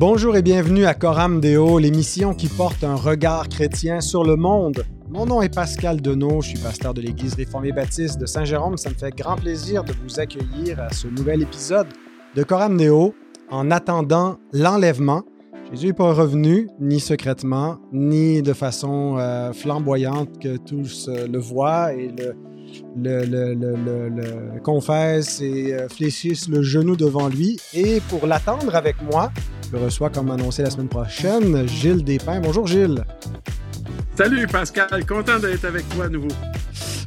Bonjour et bienvenue à Coram Deo, l'émission qui porte un regard chrétien sur le monde. Mon nom est Pascal Denot, je suis pasteur de l'Église réformée baptiste de Saint-Jérôme. Ça me fait grand plaisir de vous accueillir à ce nouvel épisode de Coram Deo en attendant l'enlèvement. Jésus n'est pas revenu, ni secrètement, ni de façon euh, flamboyante que tous euh, le voient et le, le, confessent et euh, fléchissent le genou devant lui. Et pour l'attendre avec moi, je reçois, comme annoncé la semaine prochaine, Gilles Despins. Bonjour Gilles. Salut Pascal, content d'être avec toi à nouveau.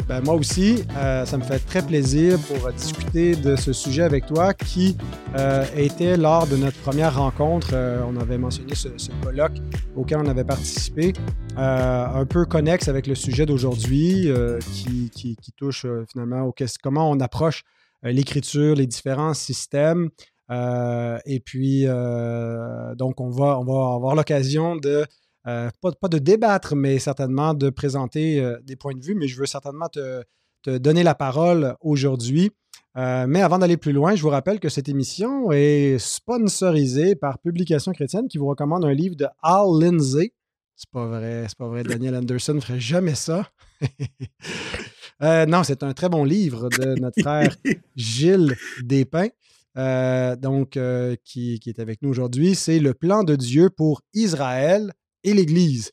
Ben, moi aussi, euh, ça me fait très plaisir pour discuter de ce sujet avec toi qui euh, était lors de notre première rencontre. Euh, on avait mentionné ce, colloque auquel on avait participé, euh, un peu connexe avec le sujet d'aujourd'hui euh, qui, touche euh, finalement au comment on approche l'écriture, les différents systèmes. et puis, donc, on va, on va avoir l'occasion de euh, pas, pas, de débattre, mais certainement de présenter euh, des points de vue, mais je veux certainement te, te donner la parole aujourd'hui. Euh, mais avant d'aller plus loin, je vous rappelle que cette émission est sponsorisée par Publication chrétienne qui vous recommande un livre de Al Lindsay. C'est pas vrai, c'est pas vrai. Daniel Anderson ne ferait jamais ça. non, c'est un très bon livre de notre frère Gilles Despins. Euh, donc, euh, qui, qui, est avec nous aujourd'hui, c'est le plan de Dieu pour Israël et l'Église.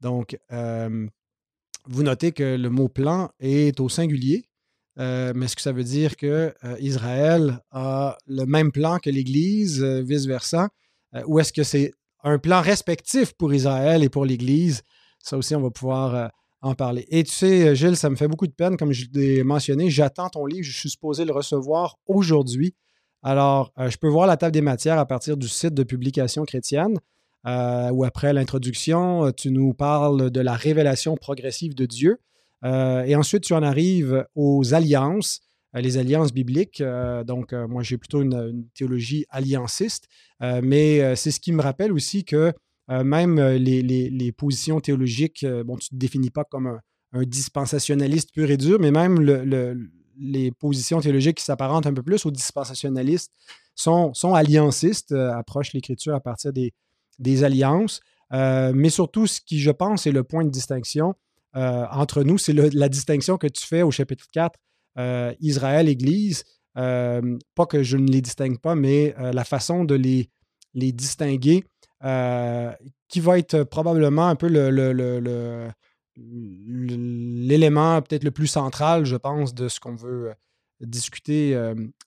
Donc, euh, vous notez que le mot plan est au singulier, euh, mais est-ce que ça veut dire que euh, Israël a le même plan que l'Église, vice-versa, ou est-ce que c'est un plan respectif pour Israël et pour l'Église? Ça aussi, on va pouvoir en parler. Et tu sais, Gilles, ça me fait beaucoup de peine, comme je l'ai mentionné, j'attends ton livre, je suis supposé le recevoir aujourd'hui. Alors, je peux voir la table des matières à partir du site de publication chrétienne euh, où après l'introduction, tu nous parles de la révélation progressive de Dieu. Euh, et ensuite, tu en arrives aux alliances, euh, les alliances bibliques. Euh, donc, euh, moi, j'ai plutôt une, théologie allianciste, euh, mais c'est ce qui me rappelle aussi que même les, les, positions théologiques, bon, tu ne te définis pas comme un, un, dispensationaliste pur et dur, mais même le, le, les positions théologiques qui s'apparentent un peu plus aux dispensationalistes sont, sont alliancistes, approchent l'Écriture à partir des, des alliances, euh, mais surtout, ce qui, je pense, est le point de distinction euh, entre nous, c'est la distinction que tu fais au chapitre 4, euh, Israël, Église. pas que je ne les distingue pas, mais la façon de les, les distinguer, qui va être probablement un peu l'élément peut-être le plus central, je pense, de ce qu'on veut discuter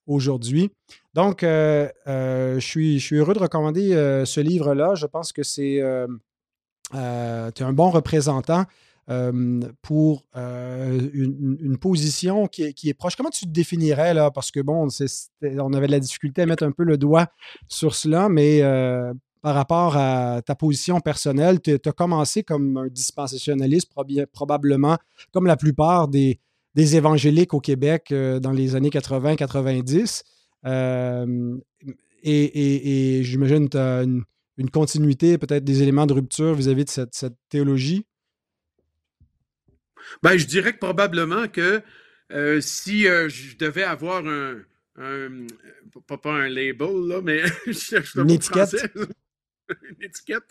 aujourd'hui. Donc, euh, euh, je, suis, je suis heureux de recommander ce livre-là. Je pense que c'est un bon représentant pour une, position qui est, qui est, proche. Comment tu te définirais là? Parce que bon, on avait de la difficulté à mettre un peu le doigt sur cela, mais par rapport à ta position personnelle, tu as commencé comme un dispensationaliste, probablement, comme la plupart des, des évangéliques au Québec euh, dans les années 80-90. Euh, et, et, et j'imagine que tu as une, une, continuité, peut-être des éléments de rupture vis-à-vis -vis de cette, cette théologie? Ben, je dirais que probablement que euh, si euh, je devais avoir un, un, pas, pas un label, là, mais je cherche une étiquette? une étiquette.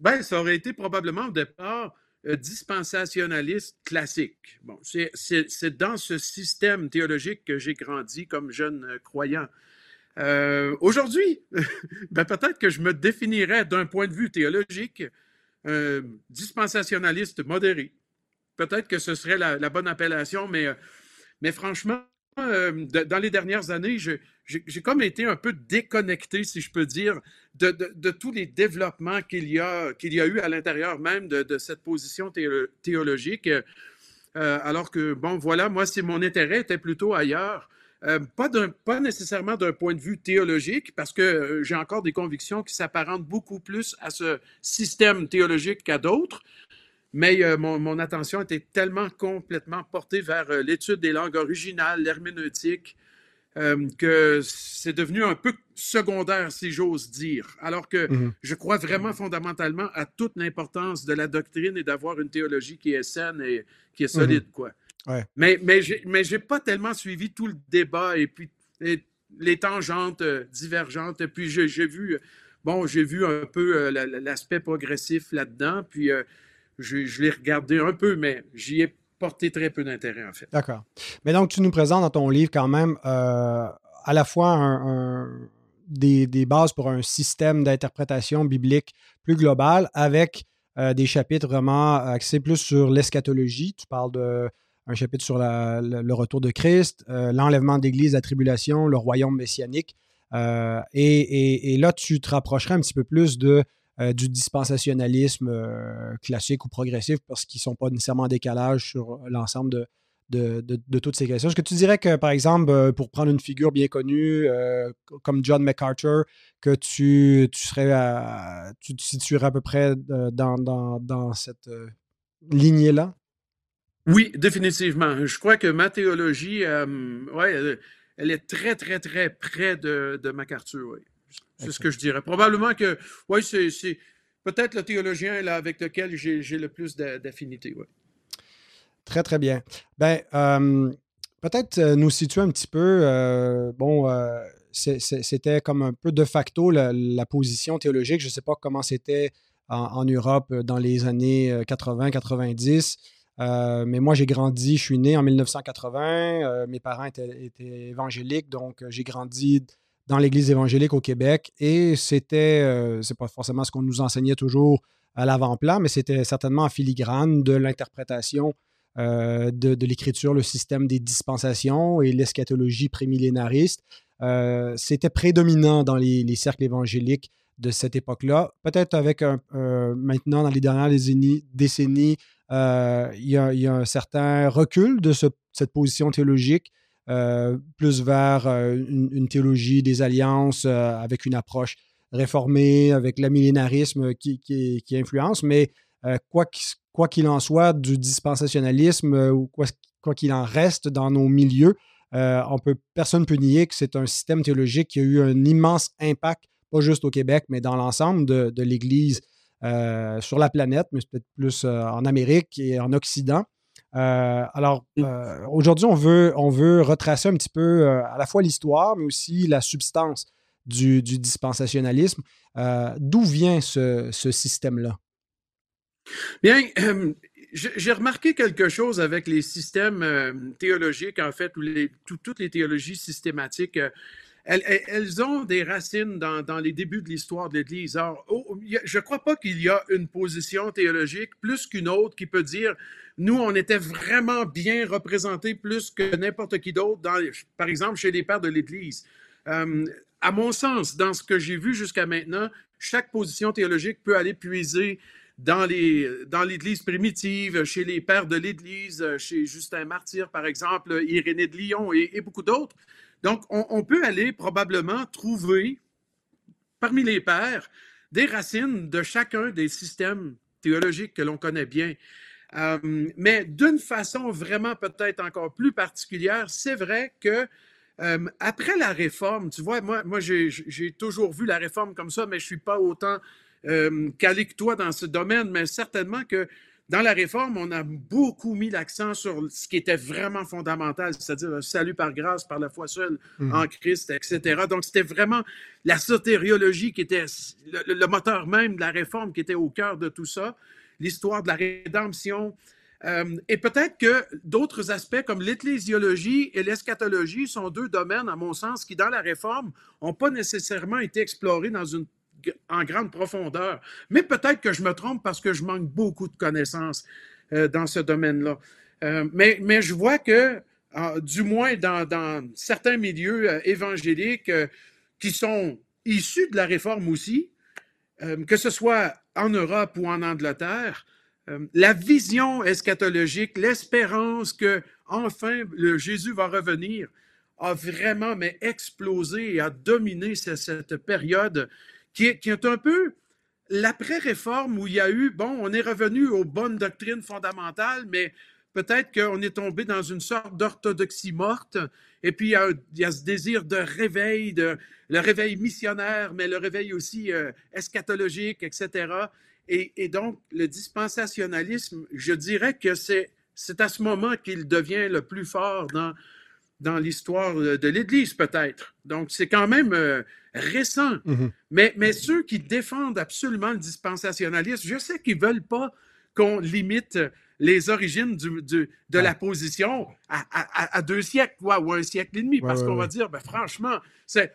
ben, ça aurait été probablement au départ dispensationaliste classique. Bon, c'est dans ce système théologique que j'ai grandi comme jeune euh, croyant. Euh, Aujourd'hui, ben peut-être que je me définirais d'un point de vue théologique euh, dispensationaliste modéré. Peut-être que ce serait la, bonne appellation, mais, franchement, euh, dans les dernières années, j'ai comme été un peu déconnecté, si je peux dire, de, tous les développements qu'il y, a, qu'il y a eu à l'intérieur même de, cette position théologique. Euh, alors que, bon, voilà, moi, si mon intérêt était plutôt ailleurs, euh, pas, pas nécessairement d'un point de vue théologique, parce que euh, j'ai encore des convictions qui s'apparentent beaucoup plus à ce système théologique qu'à d'autres, mais euh, mon, attention était tellement complètement portée vers euh, l'étude des langues originales, l'herméneutique, euh, que c'est devenu un peu secondaire, si j'ose dire. Alors que mm -hmm. je crois vraiment fondamentalement à toute l'importance de la doctrine et d'avoir une théologie qui est saine et qui est solide, mm -hmm. quoi. Ouais. Mais, mais j'ai mais pas tellement suivi tout le débat et puis et les tangentes divergentes. Puis j'ai vu, bon, j'ai vu un peu l'aspect progressif là-dedans, puis je, je l'ai regardé un peu, mais j'y ai porté très peu d'intérêt, en fait. D'accord. Mais donc, tu nous présentes dans ton livre quand même à la fois un, des, bases pour un système d'interprétation biblique plus global avec euh, des chapitres vraiment axés plus sur l'eschatologie. Tu parles d'un chapitre sur le, retour de Christ, euh, l'enlèvement d'Église, la tribulation, le royaume messianique. Euh, et, là, tu te rapprocherais un petit peu plus de, du dispensationalisme classique ou progressif parce qu'ils ne sont pas nécessairement en décalage sur l'ensemble de, de, toutes ces questions. Est-ce que tu dirais que, par exemple, euh, pour prendre une figure bien connue euh, comme John MacArthur, que tu, serais tu te situerais à peu près euh, dans, cette lignée-là? Oui, définitivement. Je crois que ma théologie, elle, est très, très, très près de, MacArthur. C'est ce que je dirais. Probablement que, oui, c'est peut-être le théologien là, avec lequel j'ai le plus d'affinité. Oui. Très, très bien. Ben, euh, peut-être euh, nous situer un petit peu, euh, bon, c'était comme un peu de facto la, position théologique. Je ne sais pas comment c'était en, Europe dans les années 80-90. mais moi, j'ai grandi, je suis né en 1980. mes parents étaient, évangéliques, donc j'ai grandi dans l'Église évangélique au Québec. Et c'était, c'est pas forcément ce qu'on nous enseignait toujours à l'avant-plan, mais c'était certainement en filigrane de l'interprétation euh, de, l'écriture, le système des dispensations et l'eschatologie prémillénariste. Euh, c'était prédominant dans les, cercles évangéliques de cette époque-là. Peut-être avec un, maintenant, dans les dernières décennies, euh, il, y a, un certain recul de cette position théologique, plus vers une, théologie des alliances avec une approche réformée, avec l'amillénarisme qui, qui, influence. Mais quoi qu'il en soit, du dispensationalisme euh, ou quoi qu'il en reste dans nos milieux, euh, on peut, personne ne peut nier que c'est un système théologique qui a eu un immense impact, pas juste au Québec, mais dans l'ensemble de, l'Église euh, sur la planète, mais peut-être plus en Amérique et en Occident. Alors, aujourd'hui, on veut, on veut retracer un petit peu à la fois l'histoire, mais aussi la substance du, dispensationalisme. D'où vient ce système-là? Bien, euh, j'ai remarqué quelque chose avec les systèmes euh, théologiques, en fait, ou les, toutes les théologies systématiques. Euh, elles, ont des racines dans, les débuts de l'histoire de l'Église. je ne crois pas qu'il y a une position théologique plus qu'une autre qui peut dire nous, on était vraiment bien représentés plus que n'importe qui d'autre, par exemple, chez les pères de l'Église. à mon sens, dans ce que j'ai vu jusqu'à maintenant, chaque position théologique peut aller puiser dans l'Église primitive, chez les pères de l'Église, chez Justin Martyr, par exemple, Irénée de Lyon et, beaucoup d'autres. Donc, on, peut aller probablement trouver parmi les pères des racines de chacun des systèmes théologiques que l'on connaît bien. Euh, mais d'une façon vraiment peut-être encore plus particulière, c'est vrai que euh, après la réforme, tu vois, moi, j'ai toujours vu la réforme comme ça, mais je ne suis pas autant euh, calé que toi dans ce domaine, mais certainement que dans la réforme, on a beaucoup mis l'accent sur ce qui était vraiment fondamental, c'est-à-dire le salut par grâce, par la foi seule mhm. en Christ, etc. Donc, c'était vraiment la sotériologie qui était le, moteur même de la réforme qui était au cœur de tout ça, l'histoire de la rédemption. Euh, et peut-être que d'autres aspects comme l'ecclésiologie et l'eschatologie sont deux domaines, à mon sens, qui, dans la réforme, n'ont pas nécessairement été explorés dans une en grande profondeur. Mais peut-être que je me trompe parce que je manque beaucoup de connaissances euh, dans ce domaine-là. Euh, mais, je vois que, ah, du moins dans, certains milieux euh, évangéliques qui sont issus de la réforme aussi, que ce soit en Europe ou en Angleterre, la vision eschatologique, l'espérance que enfin le Jésus va revenir, a vraiment mais explosé et a dominé cette période qui est, un peu l'après-réforme où il y a eu, bon, on est revenu aux bonnes doctrines fondamentales, mais peut-être qu'on est tombé dans une sorte d'orthodoxie morte, et puis il y, a, ce désir de réveil, de, le réveil missionnaire, mais le réveil aussi euh, eschatologique, etc. Et, donc, le dispensationalisme, je dirais que c'est, c'est à ce moment qu'il devient le plus fort dans dans l'histoire de l'Église, peut-être. Donc, c'est quand même euh, récent. Mhm. mais, mais ceux qui défendent absolument le dispensationalisme, je sais qu'ils ne veulent pas qu'on limite les origines du, du- de la position à, à- à deux siècles, quoi, ou un siècle et demi, parce Ouais, qu'on ouais, va dire, ben, franchement,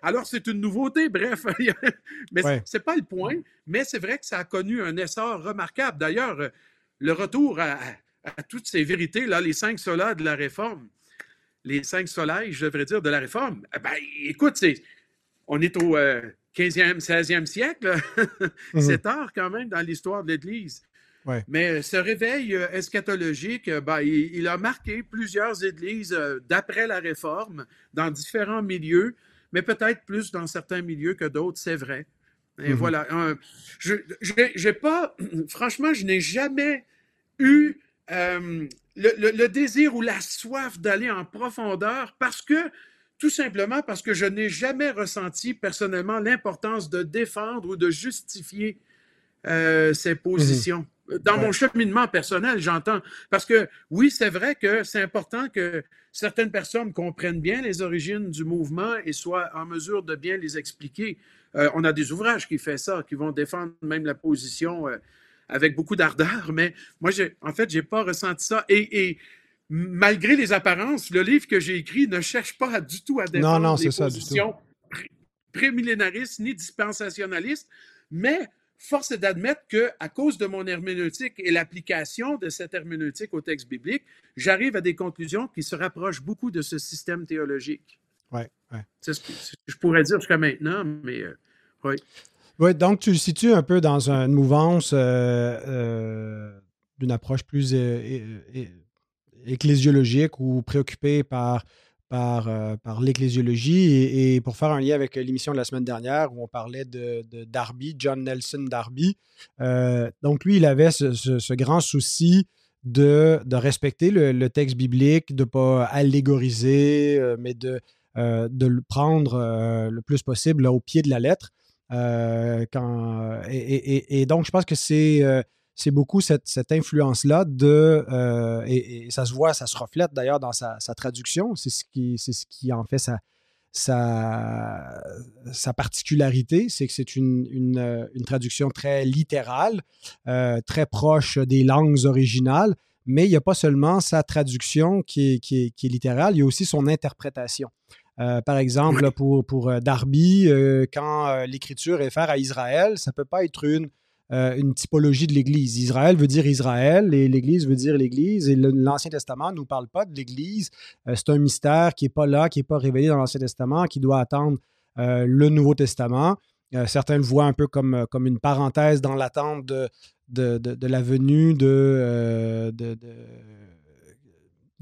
alors c'est une nouveauté, bref. mais c'est pas le point, mais c'est vrai que ça a connu un essor remarquable. D'ailleurs, euh, le retour à toutes ces vérités, là, les cinq solas de la réforme, les cinq soleils, je devrais dire, de la réforme, eh ben, écoute, c'est, on est au euh, 15e, 16e siècle. Mhm. C'est tard quand même dans l'histoire de l'Église. Ouais. Mais ce réveil euh, eschatologique, euh, ben, il, il a marqué plusieurs églises euh, d'après la Réforme, dans différents milieux, mais peut-être plus dans certains milieux que d'autres, c'est vrai. Et Mhm. voilà. Un- je j'ai pas, franchement, je n'ai jamais eu euh, le, le- le désir ou la soif d'aller en profondeur parce que, tout simplement parce que je n'ai jamais ressenti personnellement l'importance de défendre ou de justifier euh, ces positions. Dans Ouais. mon cheminement personnel, j'entends. Parce que oui, c'est vrai que c'est important que certaines personnes comprennent bien les origines du mouvement et soient en mesure de bien les expliquer. Euh, on a des ouvrages qui font ça, qui vont défendre même la position euh, avec beaucoup d'ardeur, mais moi, en fait, j'ai pas ressenti ça. Et, et malgré les apparences, le livre que j'ai écrit ne cherche pas à- du tout à défendre non, les c'est ça, positions pré- prémillénaristes ni dispensationalistes, mais force est d'admettre que, à cause de mon herméneutique et l'application de cette herméneutique au texte biblique, j'arrive à des conclusions qui se rapprochent beaucoup de ce système théologique. Ouais, ouais. C'est ce que je pourrais dire jusqu'à maintenant, mais euh, oui. Oui, donc tu le situes un peu dans une mouvance euh, euh, d'une approche plus ecclésiologique ou préoccupée par, par, euh, par l'ecclésiologie. Et, pour faire un lien avec l'émission de la semaine dernière où on parlait de, Darby, John Nelson Darby, donc lui, il avait ce, grand souci de, de respecter le, texte biblique, de ne pas allégoriser, mais de, de le prendre le plus possible au pied de la lettre. Euh, et, donc, je pense que c'est euh, beaucoup cette, influence-là de. euh, et, ça se voit, ça se reflète d'ailleurs dans sa, traduction. C'est ce, qui, en fait sa, particularité. C'est que c'est une, traduction très littérale, très proche des langues originales. Mais il n'y a pas seulement sa traduction qui est littérale, il y a aussi son interprétation. Euh, par exemple, pour, euh, Darby, euh, quand l'écriture réfère à Israël, ça ne peut pas être une, typologie de l'Église. Israël veut dire Israël et l'Église veut dire l'Église. Et l'Ancien Testament ne nous parle pas de l'Église. C'est un mystère qui n'est pas là, qui n'est pas révélé dans l'Ancien Testament, qui doit attendre le Nouveau Testament. Certains le voient un peu comme, comme une parenthèse dans l'attente de, de, de- la venue de, de,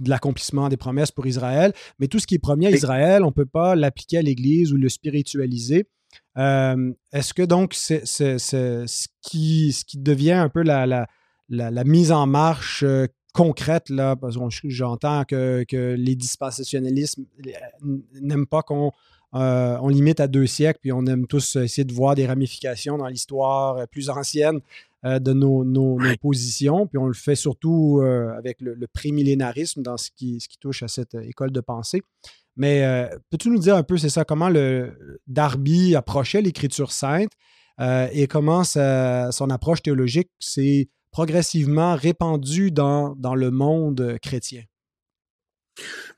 de- l'accomplissement des promesses pour Israël. Mais tout ce qui est promis à Israël, on ne peut pas l'appliquer à l'Église ou le spiritualiser. Euh, Est-ce que donc c'est ce, qui, ce qui devient un peu la, la, la- la mise en marche euh, concrète, là, parce que j'entends que, que les dispensationalistes n'aiment pas qu'on euh, on limite à deux siècles, puis on aime tous essayer de voir des ramifications dans l'histoire plus ancienne euh, de nos, nos- positions, puis on le fait surtout euh, avec le, le prémillénarisme dans ce qui, ce qui touche à cette euh, école de pensée. Mais euh, peux-tu nous dire un peu, c'est ça, comment le Darby approchait l'écriture sainte et comment sa- son approche théologique s'est progressivement répandue dans, dans le monde chrétien?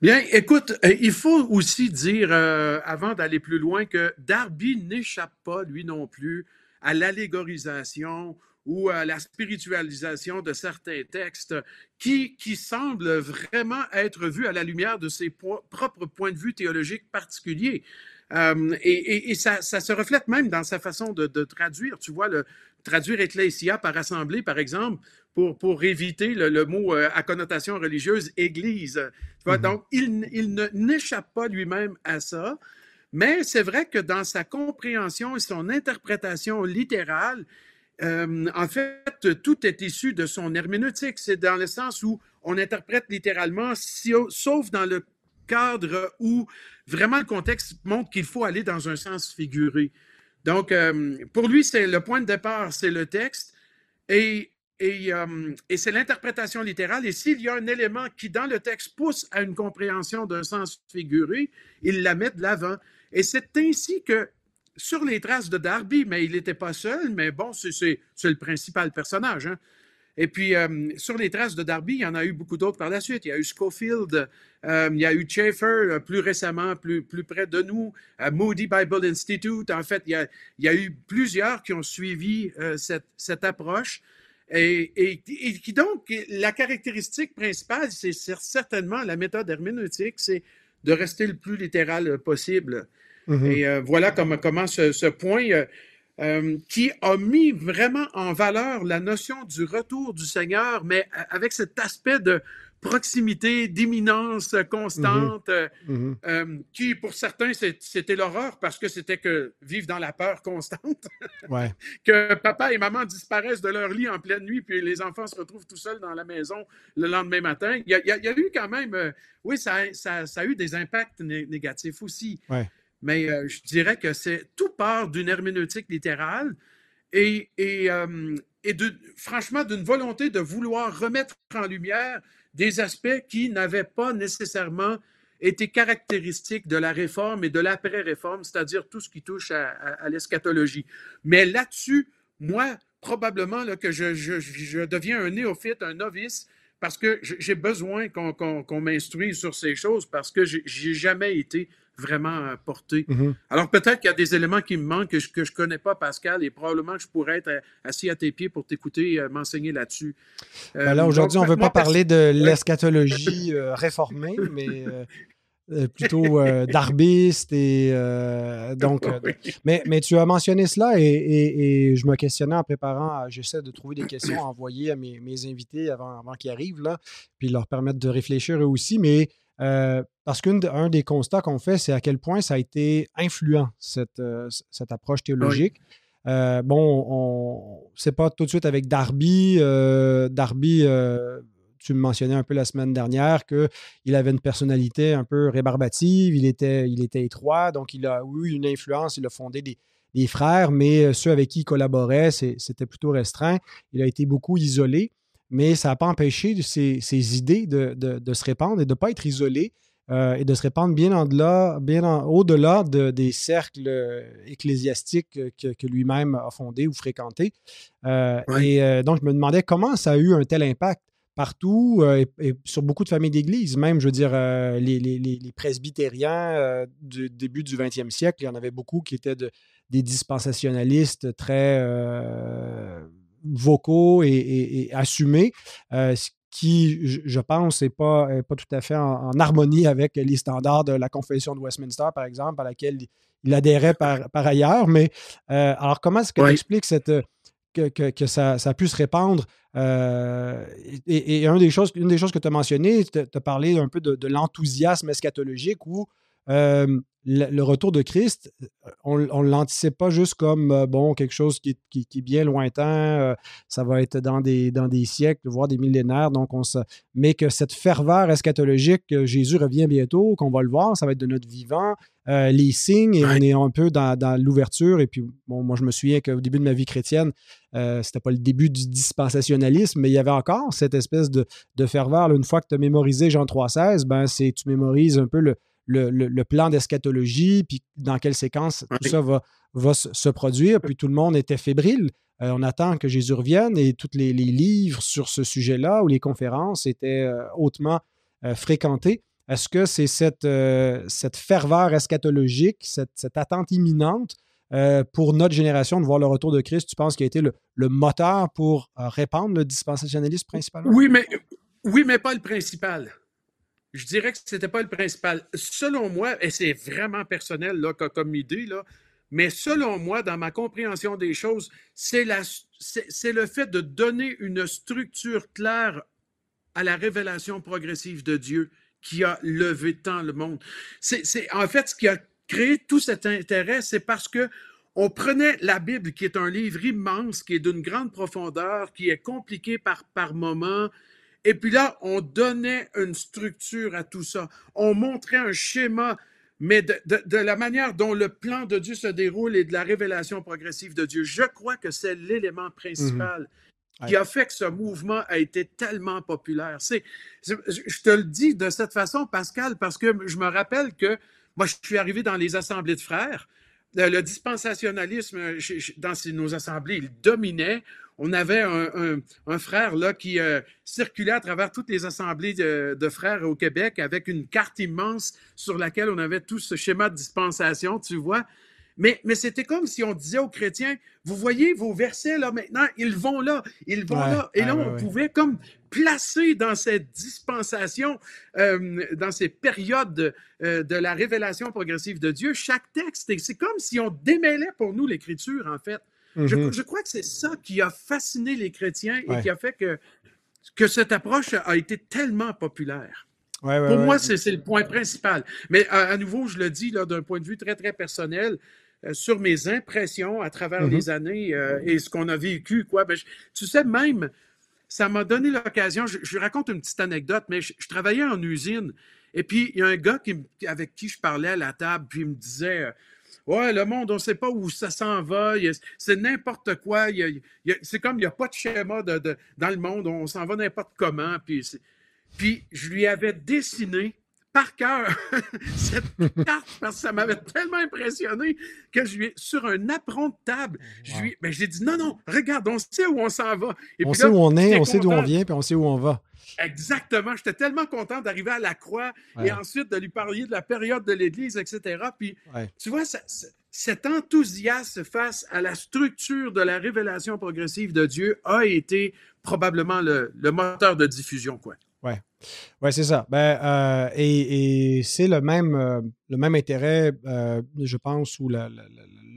Bien, écoute, il faut aussi dire, euh, avant d'aller plus loin, que Darby n'échappe pas, lui non plus, à l'allégorisation ou à la spiritualisation de certains textes qui, qui semblent vraiment être vus à la lumière de ses po- propres points de vue théologiques particuliers. Euh, et et- et ça, ça se reflète même dans sa façon de, de traduire. Tu vois, le, traduire ecclésia par assemblée, par exemple, pour, pour éviter le, le mot euh, à connotation religieuse, église. Tu vois, Mhm. Donc, il, il ne- n'échappe pas lui-même à ça. Mais c'est vrai que dans sa compréhension et son interprétation littérale, euh, en fait, tout est issu de son herméneutique. C'est dans le sens où on interprète littéralement, sauf dans le cadre où vraiment le contexte montre qu'il faut aller dans un sens figuré. Donc, euh, pour lui, c'est le point de départ, c'est le texte. Et et, et c'est l'interprétation littérale. Et s'il y a un élément qui, dans le texte, pousse à une compréhension d'un sens figuré, il la met de l'avant. Et c'est ainsi que, sur les traces de Darby, mais il n'était pas seul, mais bon, c'est le principal personnage. Hein. Et puis, euh, sur les traces de Darby, il y en a eu beaucoup d'autres par la suite. Il y a eu Schofield, euh, il y a eu Schaeffer euh, plus récemment, plus, près de nous, Moody Bible Institute. En fait, il y, a, eu plusieurs qui ont suivi cette, cette, approche. Et, et, qui donc, la caractéristique principale, c'est certainement la méthode herméneutique, c'est de rester le plus littéral possible. Mm-hmm. Et voilà comment, comment ce, ce point euh, qui a mis vraiment en valeur la notion du retour du Seigneur, mais avec cet aspect de proximité, d'imminence constante, mm-hmm. Mm-hmm. Euh, qui pour certains c'était l'horreur parce que c'était que vivre dans la peur constante, que papa et maman disparaissent de leur lit en pleine nuit, puis les enfants se retrouvent tout seuls dans la maison le lendemain matin. Il y a, eu quand même, euh, oui, ça, a eu des impacts négatifs aussi mais euh, je dirais que c'est tout part d'une herméneutique littérale et, et, euh, franchement d'une volonté de vouloir remettre en lumière des aspects qui n'avaient pas nécessairement été caractéristiques de la réforme et de l'après-réforme, c'est-à-dire tout ce qui touche à, l'eschatologie. Mais là-dessus, moi, probablement là, que je, deviens un néophyte, un novice, parce que j'ai besoin qu'on m'instruise sur ces choses, parce que j'ai jamais été vraiment euh, porté. Mm-hmm. Alors peut-être qu'il y a des éléments qui me manquent que je ne connais pas, Pascal, et probablement que je pourrais être euh, assis à tes pieds pour t'écouter euh, m'enseigner là-dessus. Ben là, aujourd'hui, on ne veut pas parler de l'eschatologie réformée, mais plutôt d'arbiste et donc mais, mais tu as mentionné cela et, je me questionnais en préparant j'essaie de trouver des questions à envoyer à mes, mes invités avant, avant qu'ils arrivent là puis leur permettre de réfléchir eux aussi mais euh, parce qu'un des constats qu'on fait, c'est à quel point ça a été influent, cette, euh, cette approche théologique. Euh, bon, on, c'est pas tout de suite avec Darby. Darby, tu me mentionnais un peu la semaine dernière qu'il avait une personnalité un peu rébarbative, il était, il était étroit, donc il a eu une influence, il a fondé des, des frères, mais ceux avec qui il collaborait, c'était plutôt restreint. Il a été beaucoup isolé mais ça n'a pas empêché ces, idées de, se répandre et de ne pas être isolées euh, et de se répandre bien en-delà, bien au-delà des cercles euh, ecclésiastiques que, lui-même a fondés ou fréquentés. Euh, et donc, je me demandais comment ça a eu un tel impact partout et, sur beaucoup de familles d'église. Même, je veux dire, les, presbytériens du début du 20e siècle, il y en avait beaucoup qui étaient des dispensationalistes très vocaux et, assumés, euh, ce qui, je pense, n'est pas, pas tout à fait en, harmonie avec les standards de la Confession de Westminster, par exemple, à laquelle il adhérait par, par ailleurs. Mais euh, alors, comment est-ce que tu expliques cette, que, que, ça, a pu se répandre. Euh, et, une, des choses, une des choses que tu as mentionné, tu as parlé un peu de, de l'enthousiasme eschatologique où le, retour de Christ, on ne l'anticipe pas juste comme euh, bon, quelque chose qui, est bien lointain, euh, ça va être dans des, dans des siècles, voire des millénaires, donc on se... mais que cette ferveur eschatologique, que Jésus revient bientôt, qu'on va le voir, ça va être de notre vivant, euh, les signes, et on est un peu dans, l'ouverture. Et puis, bon, moi, je me souviens qu'au début de ma vie chrétienne, euh, c'était pas le début du dispensationalisme, mais il y avait encore cette espèce de, ferveur. une fois que tu as mémorisé Jean 3,16, ben, tu mémorises un peu le, le, plan d'eschatologie, puis dans quelle séquence tout ça va, va se produire. Puis tout le monde était fébrile. Euh, on attend que Jésus revienne et tous les, livres sur ce sujet-là ou les conférences étaient euh, hautement euh, fréquentés. Est-ce que c'est cette, cette ferveur eschatologique, cette, attente imminente pour notre génération de voir le retour de Christ, tu penses qu'il a été le, moteur pour répandre le dispensationalisme principalement? Oui, mais, oui, mais pas le principal je dirais que ce n'était pas le principal. Selon moi, et c'est vraiment personnel là, comme idée, là, mais selon moi, dans ma compréhension des choses, c'est le fait de donner une structure claire à la révélation progressive de Dieu qui a levé tant le monde. C'est en fait ce qui a créé tout cet intérêt, c'est parce que on prenait la Bible, qui est un livre immense, qui est d'une grande profondeur, qui est compliqué par, par moments, et puis là, on donnait une structure à tout ça. On montrait un schéma, mais de, la manière dont le plan de Dieu se déroule et de la révélation progressive de Dieu. Je crois que c'est l'élément principal. qui a fait que ce mouvement a été tellement populaire. C'est, je te le dis de cette façon, Pascal, parce que je me rappelle que moi, je suis arrivé dans les assemblées de frères. Le, dispensationalisme dans nos assemblées, il dominait. On avait un, frère là qui euh, circulait à travers toutes les assemblées de, frères au Québec avec une carte immense sur laquelle on avait tout ce schéma de dispensation, tu vois. Mais, mais c'était comme si on disait aux chrétiens, vous voyez vos versets là maintenant, ils vont là, ils vont là. Et là, on pouvait comme placer dans cette dispensation, euh, dans ces périodes euh, de la révélation progressive de Dieu, chaque texte. Et c'est comme si on démêlait pour nous l'écriture, en fait. je, mm-hmm. je, crois que c'est ça qui a fasciné les chrétiens et qui a fait que, que cette approche a été tellement populaire. Pour moi, c'est le point principal. Mais à, nouveau, je le dis d'un point de vue très, très personnel, sur mes impressions à travers les mm-hmm. années euh, et ce qu'on a vécu. Quoi. Ben, tu sais, même, ça m'a donné l'occasion, je, je, raconte une petite anecdote, mais je, travaillais en usine et puis il y a un gars qui, avec qui je parlais à la table, puis il me disait... Euh, ouais, le monde, on ne sait pas où ça s'en va. C'est n'importe quoi. C'est comme il n'y a pas de schéma de, dans le monde. On s'en va n'importe comment. Puis, puis je lui avais dessiné par cœur cette carte parce que ça m'avait tellement impressionné que je lui ai, sur un apron de table, je lui ben, ai dit non, non, regarde, on sait où on s'en va. on sait où on est, on sait d'où on vient, puis on sait où on va. Exactement. J'étais tellement content d'arriver à la croix et ensuite de lui parler de la période de l'Église, etc. Puis, tu vois, cet enthousiasme face à la structure de la révélation progressive de Dieu a été probablement le, le moteur de diffusion, quoi. Ouais. Ouais, c'est ça. Ben, euh, et, c'est le même, euh, le même intérêt, euh, je pense, ou la,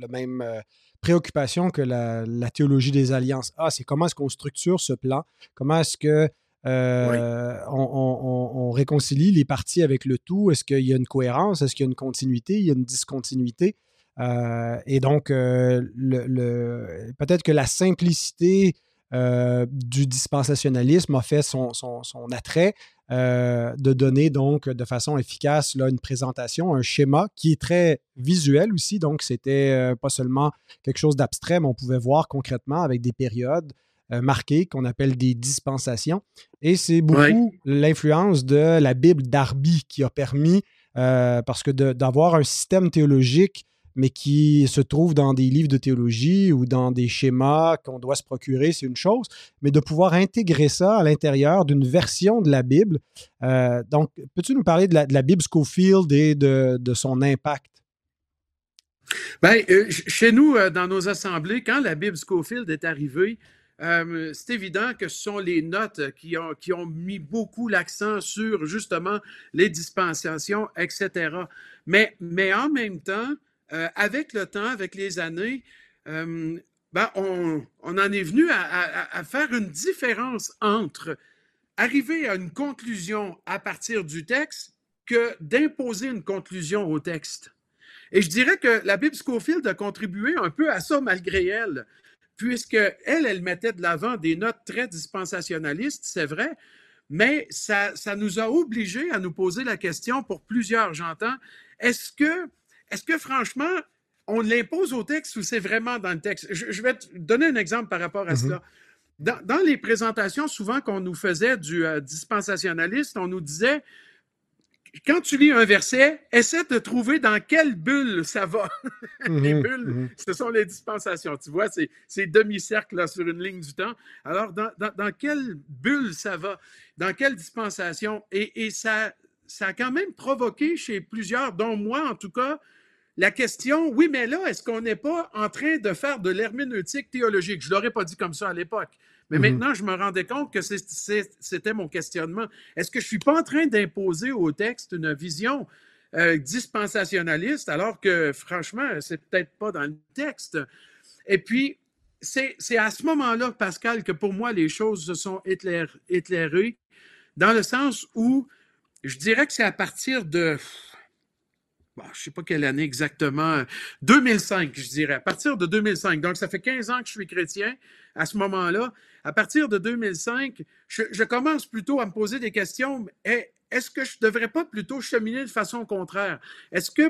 même préoccupation que la, théologie des alliances a. c'est comment est-ce qu'on structure ce plan? Comment est-ce que on, réconcilie les parties avec le tout? Est-ce qu'il y a une cohérence? Est-ce qu'il y a une continuité? Il y a une discontinuité? et donc, le, peut-être que la simplicité euh, du dispensationalisme a fait son, attrait euh, de donner donc de façon efficace là, une présentation, un schéma qui est très visuel aussi. Donc, c'était euh, pas seulement quelque chose d'abstrait, mais on pouvait voir concrètement avec des périodes marquées qu'on appelle des dispensations. Et c'est beaucoup l'influence de la Bible d'Arby qui a permis, parce que d'avoir un système théologique mais qui se trouve dans des livres de théologie ou dans des schémas qu'on doit se procurer, c'est une chose, mais de pouvoir intégrer ça à l'intérieur d'une version de la Bible. Euh, donc, peux-tu nous parler de la, Bible Schofield et de, son impact? Bien, euh, chez nous, euh, dans nos assemblées, quand la Bible Schofield est arrivée, c'est évident que ce sont les notes qui ont, qui ont mis beaucoup l'accent sur justement les dispensations, etc. Mais, mais en même temps, euh, avec le temps, avec les années, euh, ben, on, en est venu à, faire une différence entre arriver à une conclusion à partir du texte que d'imposer une conclusion au texte. Et je dirais que la Bible Schofield a contribué un peu à ça malgré elle, puisque elle, elle mettait de l'avant des notes très dispensationalistes, c'est vrai, mais ça, ça nous a obligés à nous poser la question pour plusieurs, j'entends, est-ce que est-ce que franchement, on l'impose au texte ou c'est vraiment dans le texte? Je, vais te donner un exemple par rapport à mm-hmm. cela. Dans, les présentations, souvent qu'on nous faisait du euh, dispensationaliste, on nous disait quand tu lis un verset, essaie de trouver dans quelle bulle ça va. les mm-hmm. bulles, mm-hmm. ce sont les dispensations. Tu vois, c'est demi-cercle sur une ligne du temps. Alors, dans, quelle bulle ça va? Dans quelle dispensation? Et, et ça, ça a quand même provoqué chez plusieurs, dont moi en tout cas, la question, oui, mais là, est-ce qu'on n'est pas en train de faire de l'herméneutique théologique? Je ne l'aurais pas dit comme ça à l'époque. Mais mhm. maintenant, je me rendais compte que c'était mon questionnement. Est-ce que je ne suis pas en train d'imposer au texte une vision euh, dispensationaliste, alors que, franchement, c'est peut-être pas dans le texte? Et puis, c'est à ce moment-là, Pascal, que pour moi, les choses se sont éclairées, dans le sens où je dirais que c'est à partir de je ne sais pas quelle année exactement, 2005, je dirais, à partir de 2005. Donc, ça fait 15 ans que je suis chrétien à ce moment-là. À partir de 2005, je, commence plutôt à me poser des questions. Est-ce que je ne devrais pas plutôt cheminer de façon contraire? Est-ce que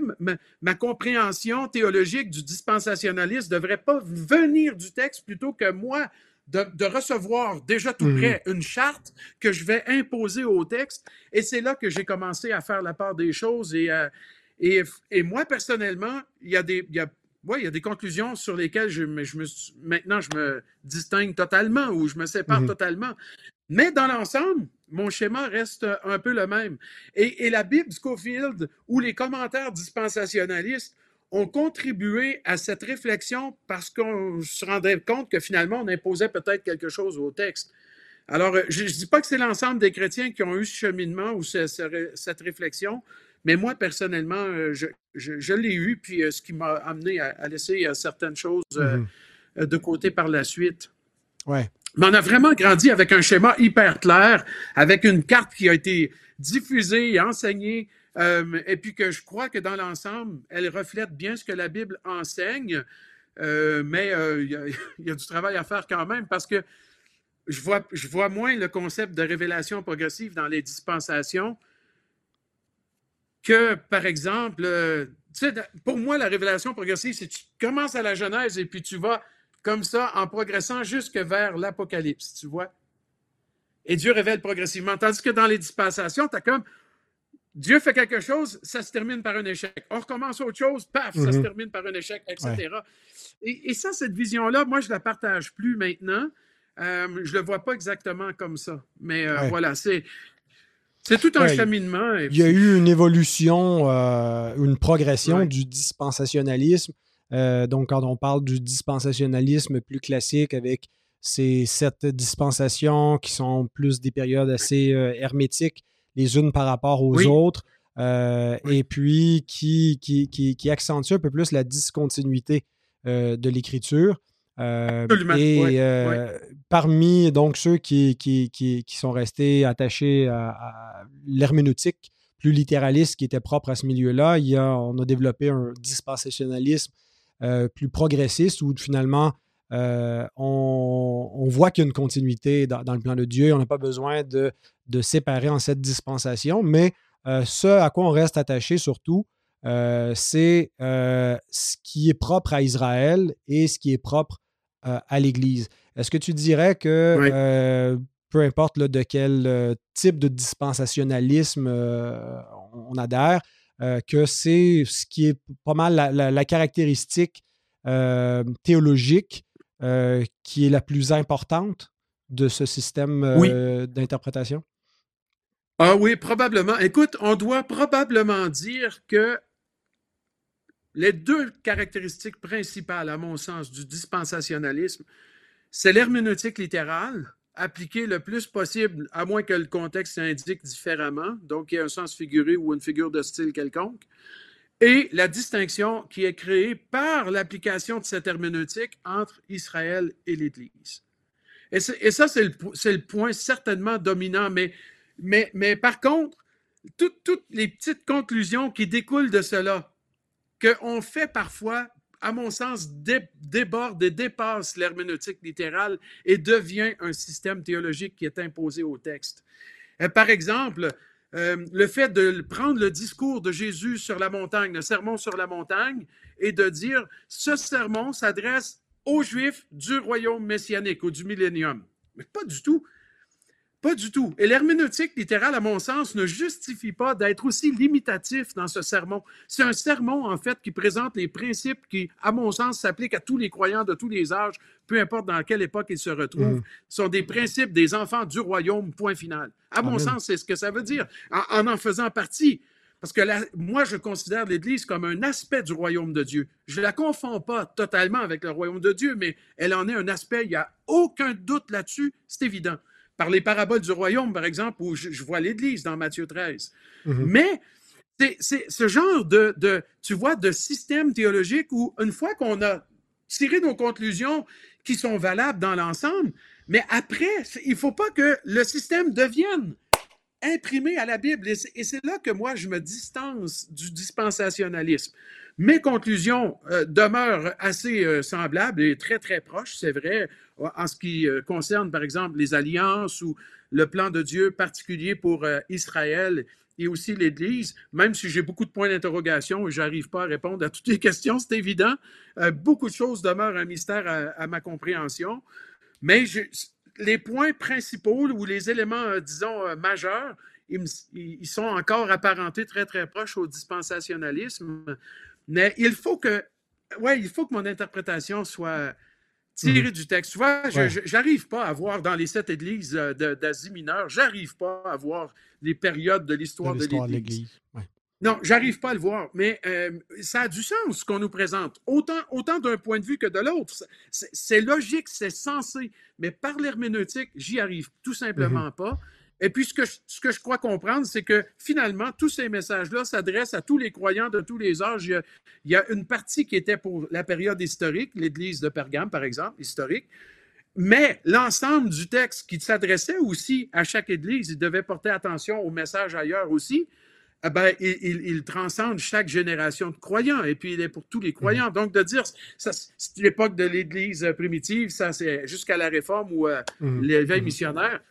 ma, compréhension théologique du dispensationalisme ne devrait pas venir du texte plutôt que moi de, recevoir déjà tout mhm. près une charte que je vais imposer au texte? Et c'est là que j'ai commencé à faire la part des choses. Et, euh, et, et, moi, personnellement, il y a des. Il y a, il y a des conclusions sur lesquelles je, je me, maintenant je me distingue totalement ou je me sépare mhm. totalement. Mais dans l'ensemble, mon schéma reste un peu le même. Et, et la Bible Scofield ou les commentaires dispensationalistes ont contribué à cette réflexion parce qu'on se rendait compte que finalement, on imposait peut-être quelque chose au texte. Alors, euh, je ne dis pas que c'est l'ensemble des chrétiens qui ont eu ce cheminement ou cette réflexion, mais moi, personnellement, euh, je, l'ai eu, puis euh, ce qui m'a amené à, laisser certaines choses mm-hmm. de côté par la suite. Ouais. Mais on a vraiment grandi avec un schéma hyper clair, avec une carte qui a été diffusée et enseignée euh, et puis que je crois que dans l'ensemble, elle reflète bien ce que la Bible enseigne, euh, mais euh, il y, a du travail à faire quand même parce que je vois, je vois moins le concept de révélation progressive dans les dispensations que, par exemple, sais, pour moi, la révélation progressive, c'est tu commences à la Genèse et puis tu vas comme ça en progressant jusque vers l'Apocalypse, tu vois? Et Dieu révèle progressivement. Tandis que dans les dispensations, tu as comme Dieu fait quelque chose, ça se termine par un échec. On recommence autre chose, paf, ça se mhm. termine par un échec, etc. Et, ça, cette vision-là, moi, je ne la partage plus maintenant. Euh, je ne le vois pas exactement comme ça. Mais euh, voilà, c'est. C'est tout un cheminement. Il y a eu une évolution, euh, une progression du dispensationalisme. donc, quand on parle du dispensationalisme plus classique avec ces sept dispensations qui sont plus des périodes assez hermétiques, les unes par rapport aux autres, euh, et puis qui, qui, qui, accentue un peu plus la discontinuité euh, de l'écriture. Euh, et parmi donc ceux qui, qui, qui, sont restés attachés à, l'herméneutique plus littéraliste qui était propre à ce milieu-là, il y a, on a développé un dispensationalisme plus progressiste où finalement on, voit qu'il y a une continuité dans, dans, le plan de Dieu. On n'a pas besoin de de séparer en cette dispensation, mais euh, ce à quoi on reste attaché surtout, euh, c'est euh, ce qui est propre à Israël et ce qui est propre à l'Église. Est-ce que tu dirais que, peu importe de quel type de dispensationalisme on adhère, que c'est ce qui est pas mal la caractéristique théologique qui est la plus importante de ce système d'interprétation? Ah oui, probablement. Écoute, on doit probablement dire que les deux caractéristiques principales, à mon sens, du dispensationalisme, c'est l'herméneutique littérale, appliquée le plus possible, à moins que le contexte indique différemment, donc il y a un sens figuré ou une figure de style quelconque, et la distinction qui est créée par l'application de cette herméneutique entre Israël et l'Église. Et, ça, c'est le, point certainement dominant, mais par contre, toutes les petites conclusions qui découlent de cela, qu'on fait parfois, à mon sens, déborde et dépasse l'herméneutique littérale et devient un système théologique qui est imposé au texte. Euh, par exemple, euh, le fait de prendre le discours de Jésus sur la montagne, le sermon sur la montagne, et de dire ce sermon s'adresse aux Juifs du royaume messianique ou du millénium. Mais pas du tout. Pas du tout. Et l'herméneutique littérale, à mon sens, ne justifie pas d'être aussi limitatif dans ce sermon. C'est un sermon, en fait, qui présente les principes qui, à mon sens, s'appliquent à tous les croyants de tous les âges, peu importe dans quelle époque ils se retrouvent. Ce sont des principes des enfants du royaume, point final. À mon sens, c'est ce que ça veut dire, en en, faisant partie. Parce que moi, je considère l'Église comme un aspect du royaume de Dieu. Je ne la confonds pas totalement avec le royaume de Dieu, mais elle en est un aspect. Il n'y a aucun doute là-dessus, c'est évident par les paraboles du royaume, par exemple, où je, vois l'Église dans Matthieu 13. Mhm. Mais c'est ce genre de, de, tu vois, de système théologique où, une fois qu'on a tiré nos conclusions qui sont valables dans l'ensemble, mais après, il ne faut pas que le système devienne imprimé à la Bible. Et c'est là que moi, je me distance du dispensationalisme. Mes conclusions euh, demeurent assez euh, semblables et très, très proches, c'est vrai, en ce qui euh, concerne, par exemple, les alliances ou le plan de Dieu particulier pour Israël et aussi l'Église, même si j'ai beaucoup de points d'interrogation et je n'arrive pas à répondre à toutes les questions, c'est évident. beaucoup de choses demeurent un mystère à, ma compréhension. Mais les points principaux ou les éléments, disons, majeurs, ils, sont encore apparentés très, très proches au dispensationalisme. Mais il faut que, ouais, il faut que mon interprétation soit tirée mhm. du texte. Tu vois, je j'arrive pas à voir dans les sept églises euh, d'Asie mineure, j'arrive pas à voir les périodes de l'histoire de l'Église. Non, j'arrive pas à le voir, mais euh, ça a du sens ce qu'on nous présente, autant, autant d'un point de vue que de l'autre. C'est logique, c'est sensé, mais par l'herméneutique, j'y arrive tout simplement mhm. pas. Et puis, ce que, je, ce que je crois comprendre, c'est que finalement, tous ces messages-là s'adressent à tous les croyants de tous les âges. Il y, a, une partie qui était pour la période historique, l'Église de Pergame, par exemple, historique. Mais l'ensemble du texte qui s'adressait aussi à chaque Église, il devait porter attention aux messages ailleurs aussi. Eh ben, il, transcende chaque génération de croyants et puis il est pour tous les croyants. Donc, de dire, c'est l'époque de l'Église primitive, ça c'est jusqu'à la Réforme ou euh, mmh. l'éveil mmh. missionnaire,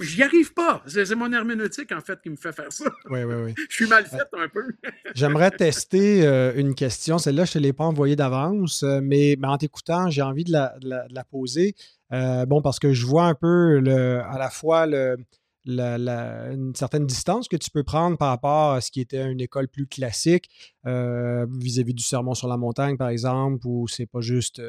J'y arrive pas. C'est mon herméneutique, en fait, qui me fait faire ça. Oui, oui, oui. je suis mal fait un peu. J'aimerais tester euh, une question. Celle-là, je ne te l'ai pas envoyée d'avance, euh, mais, en t'écoutant, j'ai envie de la, poser. Euh, bon, parce que je vois un peu le, à la fois le, une certaine distance que tu peux prendre par rapport à ce qui était une école plus classique vis-à-vis du sermon sur la montagne, par exemple, où c'est pas juste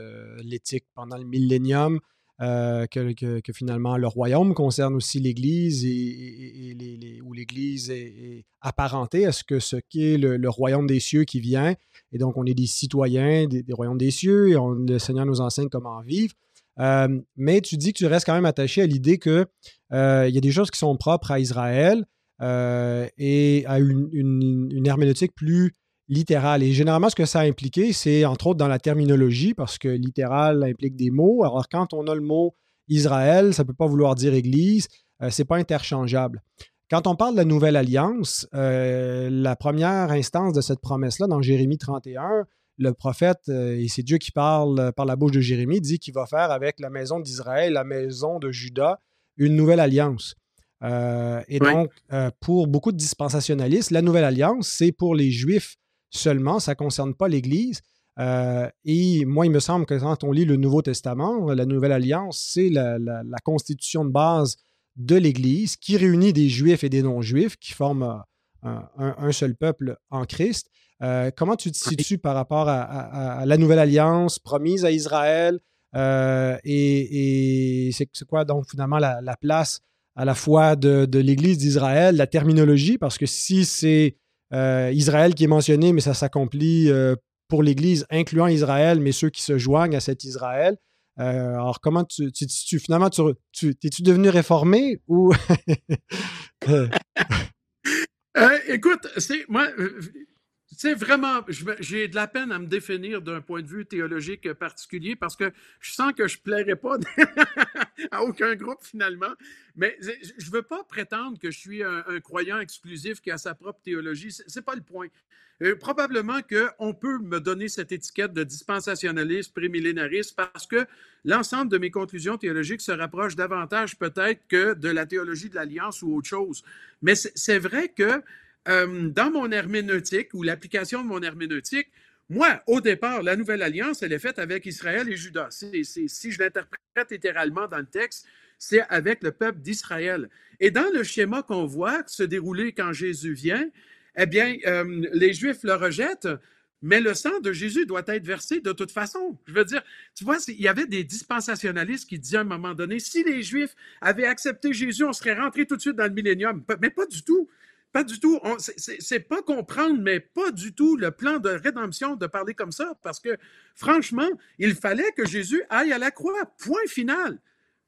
l'éthique pendant le millénium. Euh, que, finalement le royaume concerne aussi l'Église et, où l'Église est, apparentée à ce que ce qu'est le, royaume des cieux qui vient. Et donc, on est des citoyens des, royaumes des cieux et le Seigneur nous enseigne comment vivre. Euh, mais tu dis que tu restes quand même attaché à l'idée qu'il euh, y a des choses qui sont propres à Israël et à une, une herméneutique plus littéral. Et généralement, ce que ça a impliqué, c'est entre autres dans la terminologie, parce que littéral implique des mots. Alors, quand on a le mot Israël, ça ne peut pas vouloir dire Église, euh, ce n'est pas interchangeable. Quand on parle de la nouvelle alliance, euh, la première instance de cette promesse-là, dans Jérémie 31, le prophète, euh, et c'est Dieu qui parle par la bouche de Jérémie, dit qu'il va faire avec la maison d'Israël, la maison de Juda, une nouvelle alliance. et donc, pour beaucoup de dispensationalistes, la nouvelle alliance, c'est pour les Juifs seulement, ça ne concerne pas l'Église. Euh, et moi, il me semble que quand on lit le Nouveau Testament, la Nouvelle Alliance, c'est la, constitution de base de l'Église qui réunit des Juifs et des non-Juifs qui forment un, seul peuple en Christ. Euh, comment tu te situes par rapport à, la Nouvelle Alliance promise à Israël? Euh, et, c'est quoi donc finalement la, place à la fois de l'Église d'Israël, la terminologie, parce que si c'est euh, Israël qui est mentionné, mais ça s'accomplit euh, pour l'Église, incluant Israël, mais ceux qui se joignent à cet Israël. Euh, alors, comment tu, tu, finalement, tu, tu es-tu devenu réformé ou? écoute, c'est moi, c'est vraiment, j'ai de la peine à me définir d'un point de vue théologique particulier parce que je sens que je ne plairais pas à aucun groupe finalement. Mais je ne veux pas prétendre que je suis un, croyant exclusif qui a sa propre théologie. Ce n'est pas le point. Euh, probablement qu'on peut me donner cette étiquette de dispensationaliste, prémillénariste, parce que l'ensemble de mes conclusions théologiques se rapproche davantage peut-être que de la théologie de l'Alliance ou autre chose. Mais c'est vrai que euh, dans mon herméneutique ou l'application de mon herméneutique, moi, au départ, la nouvelle alliance, elle est faite avec Israël et Judas. si je l'interprète littéralement dans le texte, c'est avec le peuple d'Israël. Et dans le schéma qu'on voit se dérouler quand Jésus vient, eh bien, euh, les Juifs le rejettent, mais le sang de Jésus doit être versé de toute façon. Je veux dire, tu vois, il y avait des dispensationalistes qui disaient à un moment donné, si les Juifs avaient accepté Jésus, on serait rentré tout de suite dans le millénium. Mais pas du tout. Pas du tout. C'est pas comprendre, mais pas du tout le plan de rédemption de parler comme ça, parce que franchement, il fallait que Jésus aille à la croix. Point final.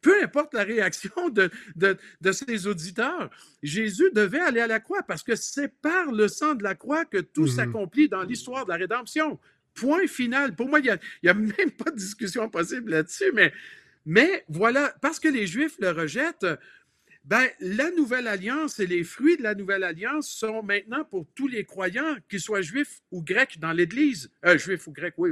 Peu importe la réaction de, de, ses auditeurs, Jésus devait aller à la croix parce que c'est par le sang de la croix que tout mm-hmm. s'accomplit dans l'histoire de la rédemption. Point final. Pour moi, il n'y a, a, même pas de discussion possible là-dessus, mais, mais voilà, parce que les Juifs le rejettent, ben, la nouvelle alliance et les fruits de la nouvelle alliance sont maintenant pour tous les croyants, qu'ils soient juifs ou grecs dans l'Église. Euh, juifs ou grecs, oui.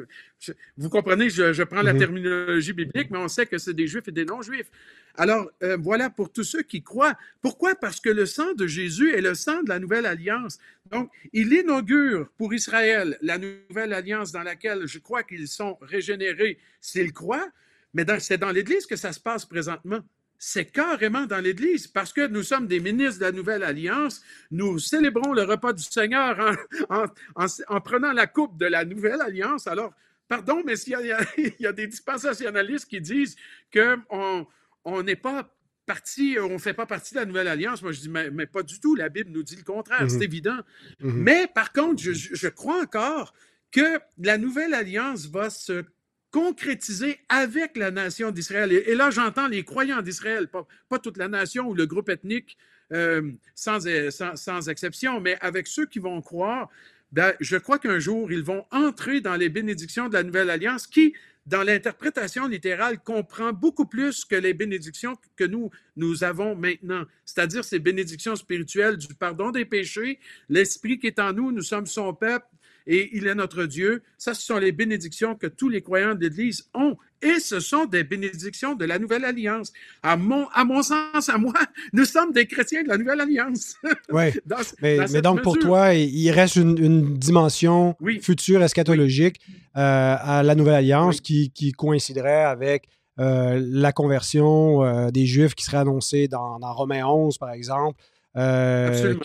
vous comprenez, je, prends la mhm. terminologie biblique, mais on sait que c'est des juifs et des non-juifs. Alors, euh, voilà pour tous ceux qui croient. Pourquoi? Parce que le sang de Jésus est le sang de la nouvelle alliance. Donc, il inaugure pour Israël la nouvelle alliance dans laquelle je crois qu'ils sont régénérés s'ils croient, Mais c'est dans l'Église que ça se passe présentement. C'est carrément dans l'Église, parce que nous sommes des ministres de la Nouvelle Alliance. Nous célébrons le repas du Seigneur en, prenant la coupe de la Nouvelle Alliance. Alors, pardon, mais il y, a, il y a des dispensationalistes qui disent qu'on on n'est pas partie, on ne fait pas partie de la nouvelle alliance. Moi, je dis, mais, pas du tout. La Bible nous dit le contraire, c'est mhm. évident. Mhm. Mais par contre, je, crois encore que la nouvelle alliance va se concrétiser avec la nation d'Israël. Et, là, j'entends les croyants d'Israël, pas, toute la nation ou le groupe ethnique, euh, sans, sans, exception, mais avec ceux qui vont croire. Ben, je crois qu'un jour, ils vont entrer dans les bénédictions de la nouvelle alliance qui, dans l'interprétation littérale, comprend beaucoup plus que les bénédictions que nous, nous avons maintenant, c'est-à-dire ces bénédictions spirituelles du pardon des péchés, l'Esprit qui est en nous, nous sommes son peuple, et il est notre Dieu. Ça, ce sont les bénédictions que tous les croyants de l'Église ont. Et ce sont des bénédictions de la Nouvelle Alliance. À mon, à mon sens, à moi, nous sommes des chrétiens de la Nouvelle Alliance. Oui. mais, donc, pour toi, il reste une, dimension future eschatologique euh, à la Nouvelle Alliance qui, coïnciderait avec euh, la conversion euh, des Juifs qui serait annoncée dans, dans Romains 11, par exemple. Euh,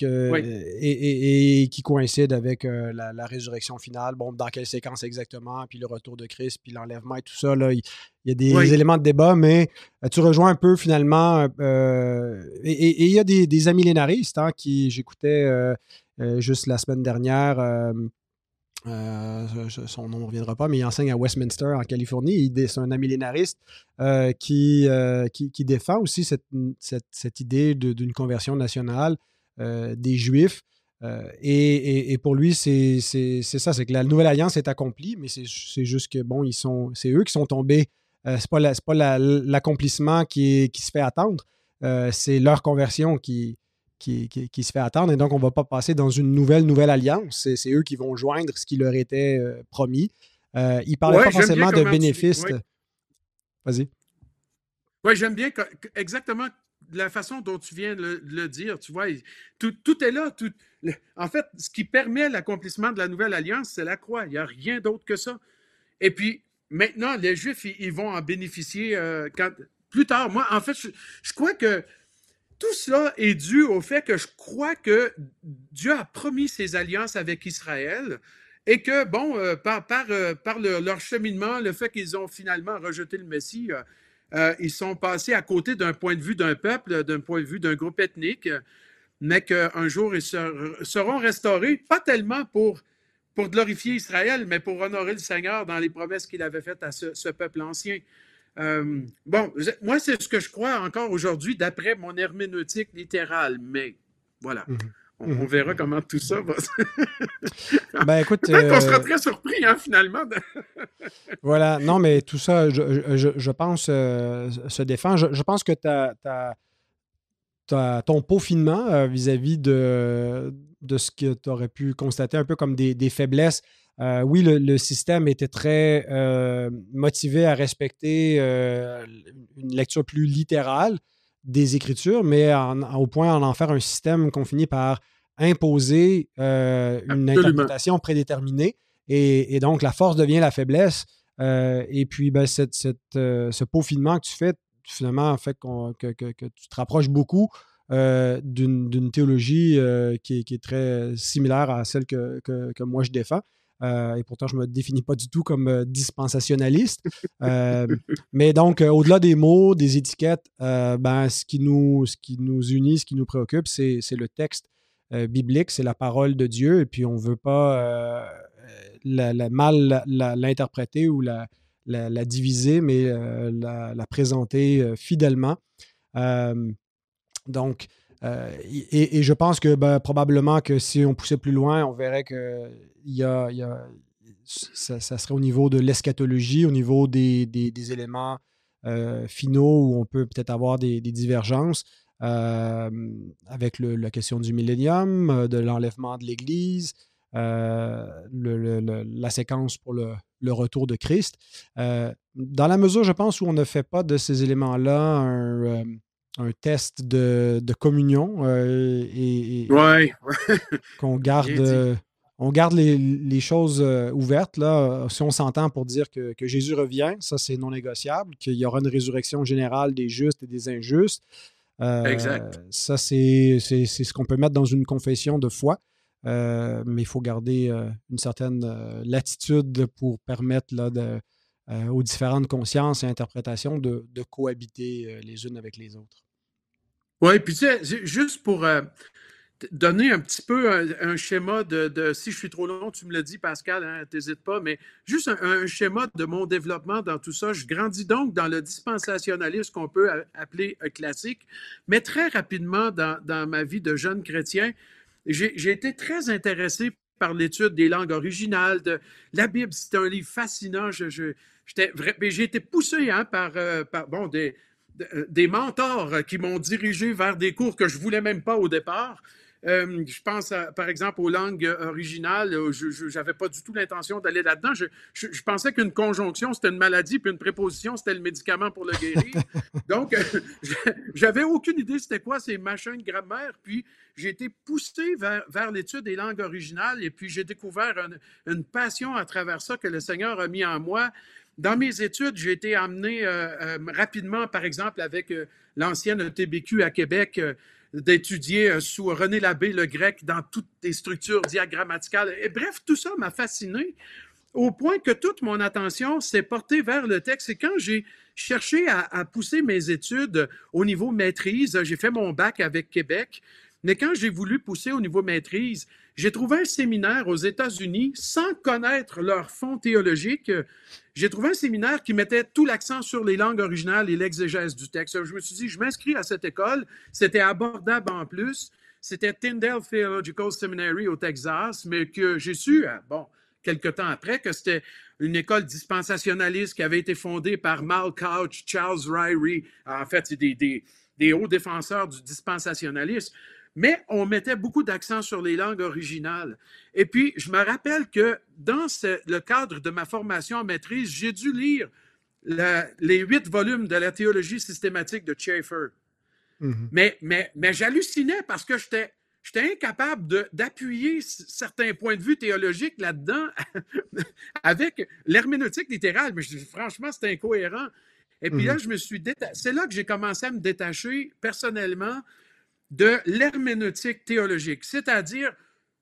et, qui coïncide avec euh, la, résurrection finale. Bon, dans quelle séquence exactement, puis le retour de Christ, puis l'enlèvement et tout ça. Là, il, y a des éléments de débat, mais euh, tu rejoins un peu finalement. et, il y a des, des amillénaristes hein, qui, j'écoutais juste la semaine dernière, euh, son nom ne reviendra pas, mais il enseigne à Westminster, en Californie. C'est un amillénariste euh, qui, euh, qui, qui, défend aussi cette, cette, cette idée d'une conversion nationale des Juifs. Et, et, pour lui, c'est ça, c'est que la nouvelle alliance est accomplie, mais c'est juste que, bon, c'est eux qui sont tombés. c'est pas l'accomplissement qui, qui se fait attendre, c'est leur conversion qui, qui, se fait attendre. Et donc, on ne va pas passer dans une nouvelle, nouvelle alliance. C'est eux qui vont joindre ce qui leur était euh, promis. Euh, ils ne parlaient pas forcément de bénéfices. Vas-y. Oui, j'aime bien exactement la façon dont tu viens de le, dire. Tu vois, tout, est là. en fait, ce qui permet l'accomplissement de la nouvelle alliance, c'est la croix. Il n'y a rien d'autre que ça. Et puis, maintenant, les Juifs, ils, vont en bénéficier euh, quand, plus tard. Moi, en fait, je crois que tout cela est dû au fait que je crois que Dieu a promis ses alliances avec Israël et que, bon, euh, par, euh, leur cheminement, le fait qu'ils ont finalement rejeté le Messie, euh, ils sont passés à côté d'un point de vue d'un peuple, d'un point de vue d'un groupe ethnique, mais qu'un jour, ils seront restaurés, pas tellement pour glorifier Israël, mais pour honorer le Seigneur dans les promesses qu'il avait faites à ce peuple ancien. Euh, bon, moi, c'est ce que je crois encore aujourd'hui d'après mon herméneutique littérale, mais voilà. Mhm. On, mhm. verra comment tout ça va. ben écoute. Peut-être qu'on sera euh, très surpris, hein, finalement. voilà, non, mais tout ça, je, pense, euh, se défend. Je, pense que ton peaufinement vis-à-vis de, de ce que tu aurais pu constater un peu comme des, des faiblesses euh, oui, le, système était très euh, motivé à respecter euh, une lecture plus littérale des Écritures, mais au point d'en faire un système qu'on finit par imposer une interprétation prédéterminée. Et, donc, la force devient la faiblesse. et puis, ben, ce peaufinement que tu fais, finalement, fait que, tu te rapproches beaucoup d'une théologie qui, est très similaire à celle que moi je défends. Euh, et pourtant, je me définis pas du tout comme euh, dispensationaliste. Euh, mais donc, au-delà des mots, des étiquettes, ben, ce, qui nous, ce qui nous unit, ce qui nous préoccupe, c'est le texte biblique, c'est la parole de Dieu. Et puis, on ne veut pas la, mal l'interpréter ou la, la, diviser, mais la, présenter fidèlement. donc, et, je pense que ben, probablement que si on poussait plus loin, on verrait que il y a, ça, serait au niveau de l'eschatologie, au niveau des, éléments euh, finaux où on peut peut-être avoir des, divergences euh, avec la question du millénium, euh, de l'enlèvement de l'Église, la séquence pour le, retour de Christ. dans la mesure, je pense, où on ne fait pas de ces éléments-là un, test de, communion et, ouais. qu'on garde on garde les, choses ouvertes. Là. Si on s'entend pour dire que, Jésus revient, ça c'est non négociable, qu'il y aura une résurrection générale des justes et des injustes. exact. Ça, c'est ce qu'on peut mettre dans une confession de foi. mais il faut garder une certaine latitude pour permettre là, de, aux différentes consciences et interprétations de, cohabiter les unes avec les autres. Oui, puis tu sais, juste pour euh, donner un petit peu un, schéma de, si je suis trop long, tu me l'as dit, Pascal, hein, t'hésites pas, mais juste un, schéma de mon développement dans tout ça. Je grandis donc dans le dispensationalisme qu'on peut appeler classique, mais très rapidement dans, ma vie de jeune chrétien, j'ai été très intéressé par l'étude des langues originales. De, la Bible, c'est un livre fascinant. Je, j'ai été poussé hein, par, euh, par bon, des, euh, des mentors qui m'ont dirigé vers des cours que je voulais même pas au départ. Euh, je pense, par exemple, aux langues originales. Je n'avais pas du tout l'intention d'aller là-dedans. Je, je, pensais qu'une conjonction, c'était une maladie, puis une préposition, c'était le médicament pour le guérir. Donc, euh, j'avais aucune idée c'était quoi ces machins de grammaire. Puis, j'ai été poussé vers, vers l'étude des langues originales et puis j'ai découvert une passion à travers ça que le Seigneur a mis en moi. Dans mes études, j'ai été amené euh, euh, rapidement, par exemple, avec euh, l'ancienne TBQ à Québec, d'étudier sous René Labbé le grec dans toutes les structures diagrammaticales. Et bref, tout ça m'a fasciné au point que toute mon attention s'est portée vers le texte. Et quand j'ai cherché à, pousser mes études au niveau maîtrise, j'ai fait mon bac avec Québec, mais quand j'ai voulu pousser au niveau maîtrise, j'ai trouvé un séminaire aux États-Unis sans connaître leur fond théologique. J'ai trouvé un séminaire qui mettait tout l'accent sur les langues originales et l'exégèse du texte. Je me suis dit, je m'inscris à cette école. C'était abordable en plus. C'était Tyndale Theological Seminary au Texas, mais que j'ai su, euh, bon, quelque temps après, que c'était une école dispensationaliste qui avait été fondée par Mal Couch, Charles Ryrie. En fait, des, des hauts défenseurs du dispensationalisme mais on mettait beaucoup d'accent sur les langues originales. Et puis, je me rappelle que dans le cadre de ma formation en maîtrise, j'ai dû lire les huit volumes de la théologie systématique de Schaeffer. Mm-hmm. Mais, mais, mais j'hallucinais parce que j'étais, j'étais incapable d'appuyer certains points de vue théologiques là-dedans avec l'herméneutique littérale. Mais franchement, c'est incohérent. Et puis là, mm-hmm. je me suis c'est là que j'ai commencé à me détacher personnellement de l'herméneutique théologique, c'est-à-dire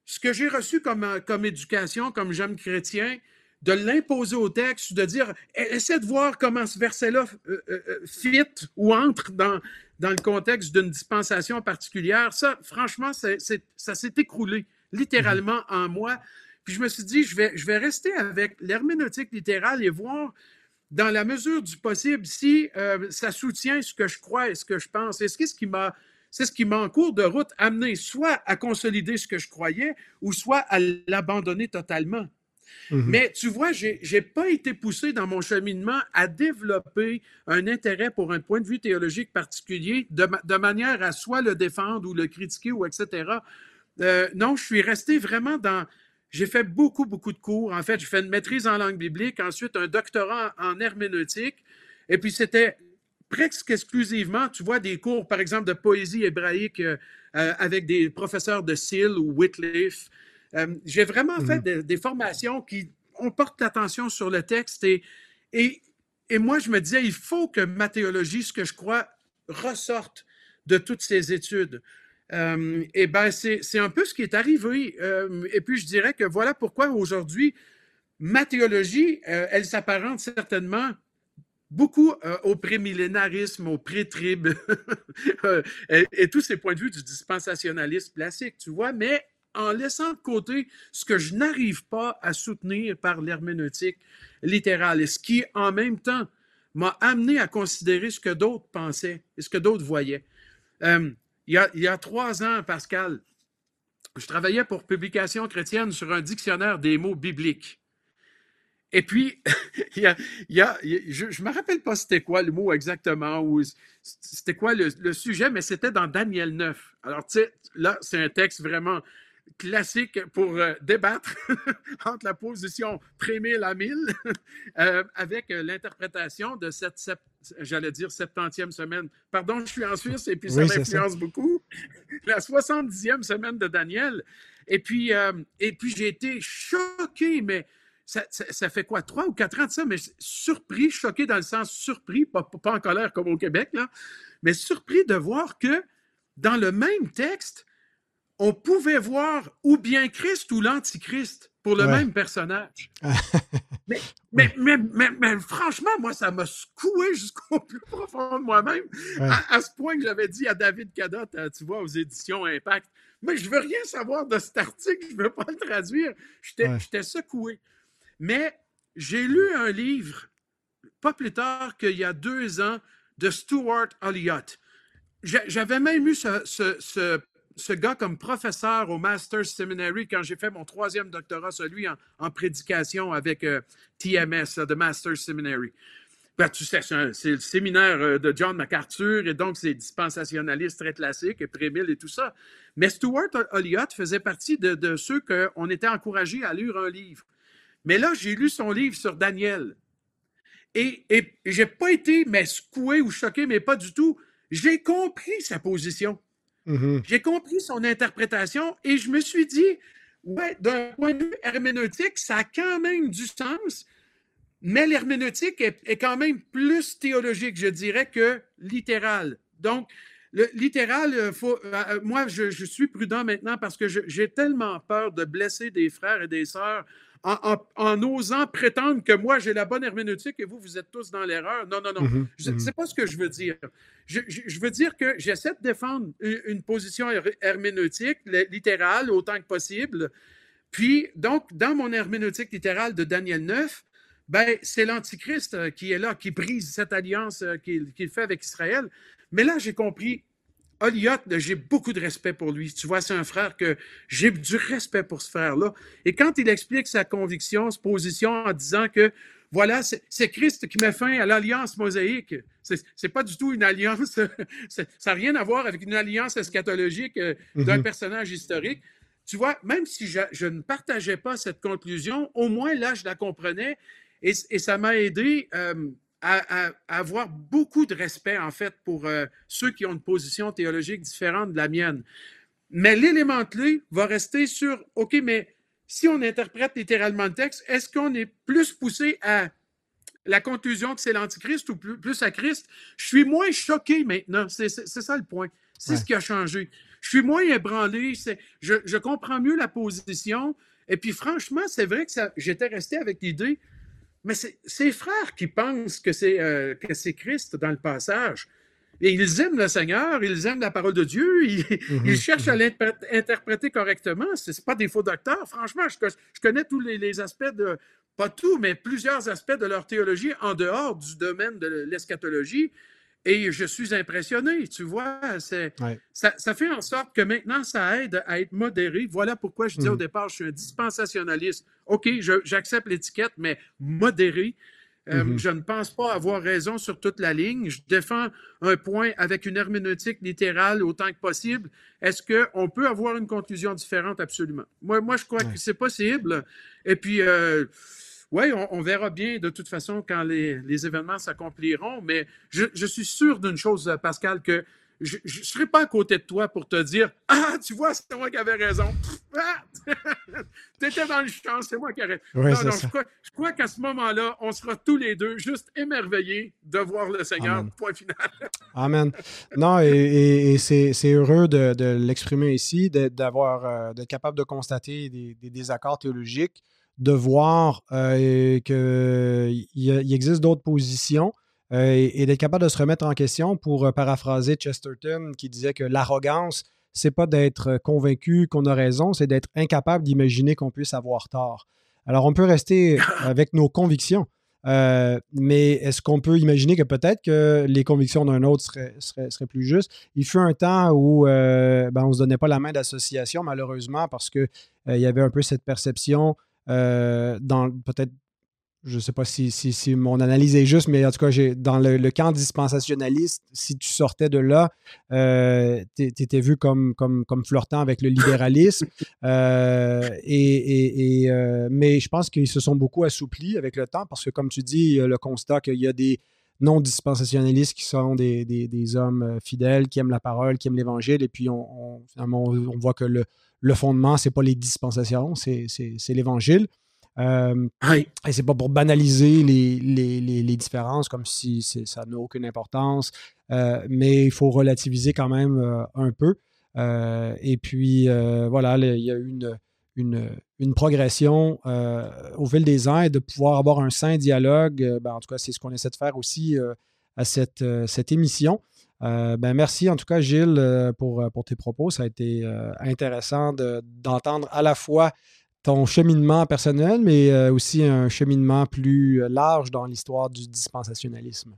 ce que j'ai reçu comme, euh, comme éducation, comme jeune chrétien, de l'imposer au texte, de dire, e-, essaie de voir comment ce verset-là euh, euh, fit ou entre dans, dans le contexte d'une dispensation particulière. Ça, franchement, ça s'est écroulé littéralement en moi. Puis je me suis dit, je vais, je vais rester avec l'herméneutique littérale et voir dans la mesure du possible si ça soutient ce que je crois et ce que je pense. Et ce qui m'a c'est ce qui m'a en cours de route amené soit à consolider ce que je croyais ou soit à l'abandonner totalement. Mhm. Mais tu vois, je n'ai pas été poussé dans mon cheminement à développer un intérêt pour un point de vue théologique particulier de, manière à soit le défendre ou le critiquer ou etc. Euh, non, je suis resté vraiment dans... J'ai fait beaucoup, beaucoup de cours. En fait, j'ai fait une maîtrise en langue biblique, ensuite un doctorat en herméneutique. Et puis, c'était presque exclusivement, tu vois, des cours, par exemple, de poésie hébraïque euh, euh, avec des professeurs de Seal ou Wycliffe. Euh, j'ai vraiment fait mhm. des, formations qui on porte l'attention sur le texte et, et, et, moi, je me disais, il faut que ma théologie, ce que je crois, ressorte de toutes ces études. et bien, c'est un peu ce qui est arrivé. et puis, je dirais que voilà pourquoi aujourd'hui, ma théologie, elle s'apparente certainement beaucoup euh, au prémillénarisme, au pré-trib euh, et, tous ces points de vue du dispensationalisme classique, tu vois, mais en laissant de côté ce que je n'arrive pas à soutenir par l'herméneutique littérale, et ce qui, en même temps, m'a amené à considérer ce que d'autres pensaient et ce que d'autres voyaient. Euh, il, y a, il y a trois ans, Pascal, je travaillais pour Publication chrétienne sur un dictionnaire des mots bibliques. Et puis, il y a, je ne me rappelle pas c'était quoi le mot exactement, ou c'était quoi le, sujet, mais c'était dans Daniel 9. Alors, tu sais, là, c'est un texte vraiment classique pour euh, débattre entre la position pré-mille à 1000 euh, avec euh, l'interprétation de cette j'allais dire 70e semaine. Pardon, je suis en Suisse et puis ça m'influence beaucoup. La 70e semaine de Daniel. Et puis, euh, et puis j'ai été choqué, mais ça, fait quoi, trois ou quatre ans de ça, mais surpris, choqué dans le sens surpris, pas, pas en colère comme au Québec, là, mais surpris de voir que dans le même texte, on pouvait voir ou bien Christ ou l'Antichrist pour le même personnage. mais, mais, mais, franchement, moi, ça m'a secoué jusqu'au plus profond de moi-même, à, ce point que j'avais dit à David Cadot, euh, tu vois, aux éditions Impact, mais je veux rien savoir de cet article, je ne veux pas le traduire. J'étais secoué. Mais j'ai lu un livre, pas plus tard qu'il y a deux ans, de Stuart Elliott. J'avais même eu ce, gars comme professeur au Master's Seminary quand j'ai fait mon troisième doctorat, celui en, prédication avec euh, TMS, The Master's Seminary. Ben, tu sais, c'est le séminaire euh, de John MacArthur et donc c'est dispensationaliste très classique et Prémille et tout ça. Mais Stuart Elliott faisait partie de, ceux qu'on était encouragés à lire un livre. Mais là, j'ai lu son livre sur Daniel. Et, et j'ai pas été mais secoué ou choqué, mais pas du tout. J'ai compris sa position. Mm-hmm. J'ai compris son interprétation et je me suis dit, ouais, d'un point de vue herméneutique, ça a quand même du sens, mais l'herméneutique est, quand même plus théologique, je dirais, que littéral. Donc, le littéral, euh, faut, euh, euh, moi, je, je, suis prudent maintenant parce que j'ai tellement peur de blesser des frères et des sœurs en, osant prétendre que moi, j'ai la bonne herméneutique et vous, vous êtes tous dans l'erreur. Non, non, non. Mm-hmm, Ce n'est mm-hmm. pas ce que je veux dire. Je, veux dire que j'essaie de défendre une, position herméneutique, littérale, autant que possible. Puis, donc, dans mon herméneutique littérale de Daniel 9, ben, c'est l'Antichrist euh, qui est là, qui brise cette alliance euh, qu'il fait avec Israël. Mais là, j'ai compris Oliot, j'ai beaucoup de respect pour lui. Tu vois, c'est un frère que j'ai du respect pour ce frère-là. Et quand il explique sa conviction, sa position en disant que voilà, c'est Christ qui met fin à l'alliance mosaïque. C'est pas du tout une alliance, ça n'a rien à voir avec une alliance eschatologique euh, d'un mm-hmm. personnage historique. Tu vois, même si je, ne partageais pas cette conclusion, au moins là, je la comprenais et, ça m'a aidé. Euh, à, avoir beaucoup de respect, en fait, pour euh, ceux qui ont une position théologique différente de la mienne. Mais l'élément clé va rester sur, OK, mais si on interprète littéralement le texte, est-ce qu'on est plus poussé à la conclusion que c'est l'Antichrist ou plus, à Christ? Je suis moins choqué maintenant. C'est ça le point. C'est ce qui a changé. Je suis moins ébranlé. Je, je comprends mieux la position. Et puis, franchement, c'est vrai que j'étais resté avec l'idée mais c'est ses frères qui pensent que c'est euh, Christ dans le passage. Et ils aiment le Seigneur, ils aiment la parole de Dieu, ils, mhm, cherchent à mhm. l'interpréter correctement. Ce n'est pas des faux docteurs. Franchement, je, connais tous les, aspects de, pas tout, mais plusieurs aspects de leur théologie en dehors du domaine de l'eschatologie. Et je suis impressionné, tu vois. Ça, ça, fait en sorte que maintenant, ça aide à être modéré. Voilà pourquoi je disais au mhm. départ, je suis un dispensationaliste. OK, j'accepte l'étiquette, mais modéré. Euh, mhm. Je ne pense pas avoir raison sur toute la ligne. Je défends un point avec une herméneutique littérale autant que possible. Est-ce qu'on peut avoir une conclusion différente? Absolument. Moi, moi je crois que c'est possible. Et puis, euh, oui, on, verra bien de toute façon quand les, événements s'accompliront, mais je, suis sûr d'une chose, Pascal, que je ne serai pas à côté de toi pour te dire Ah, tu vois, c'est moi qui avais raison. Ah! tu étais dans le champ, c'est moi qui avais raison. non, je crois, qu'à ce moment-là, on sera tous les deux juste émerveillés de voir le Seigneur. Point final. Amen. Non, et, c'est heureux de, l'exprimer ici, d'avoir euh, d'être capable de constater des, des désaccords théologiques de voir euh, qu'il il existe d'autres positions euh, et, d'être capable de se remettre en question pour euh, paraphraser Chesterton qui disait que l'arrogance, c'est pas d'être convaincu qu'on a raison, c'est d'être incapable d'imaginer qu'on puisse avoir tort. Alors, on peut rester avec nos convictions, mais est-ce qu'on peut imaginer que peut-être que les convictions d'un autre seraient, plus justes? Il fut un temps où ben, on ne se donnait pas la main d'association, malheureusement, parce qu'il il y avait un peu cette perception dans peut-être, je ne sais pas si, si, mon analyse est juste, mais en tout cas, dans le, camp dispensationaliste, si tu sortais de là, euh, tu étais vu comme, comme, comme flirtant avec le libéralisme. Euh, et, mais je pense qu'ils se sont beaucoup assouplis avec le temps parce que, comme tu dis, le constat qu'il y a des, non dispensationalistes qui sont des, des, hommes fidèles, qui aiment la parole, qui aiment l'Évangile. Et puis, on, finalement, on, voit que le, le fondement, ce n'est pas les dispensations, c'est l'Évangile. Euh, et c'est pas pour banaliser les, les, les, différences comme si ça n'a aucune importance, euh, mais il faut relativiser quand même euh, un peu. Euh, et puis, voilà, il y a eu une, une, une progression au fil des ans et de pouvoir avoir un sain dialogue. Ben, en tout cas, c'est ce qu'on essaie de faire aussi à cette, cette émission. ben merci en tout cas, Gilles, pour, pour tes propos. Ça a été intéressant d'entendre à la fois ton cheminement personnel, mais euh, aussi un cheminement plus euh, large dans l'histoire du dispensationalisme.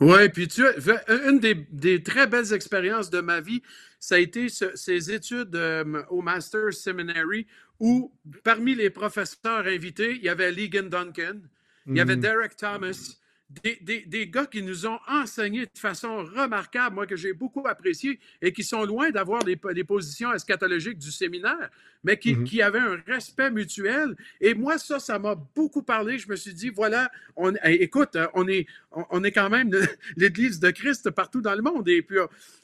Oui, puis tu une des, très belles expériences de ma vie, ça a été ces études euh, au Master's Seminary où, parmi les professeurs invités, il y avait Ligon Duncan, il y avait mm. Derek Thomas, des, gars qui nous ont enseigné de façon remarquable, moi que j'ai beaucoup apprécié, et qui sont loin d'avoir les, positions eschatologiques du séminaire, mais mhm. qui, avaient un respect mutuel. Et moi, ça, ça m'a beaucoup parlé. Je me suis dit, voilà, on, écoute, on est, on, est quand même l'Église de Christ partout dans le monde. Et puis,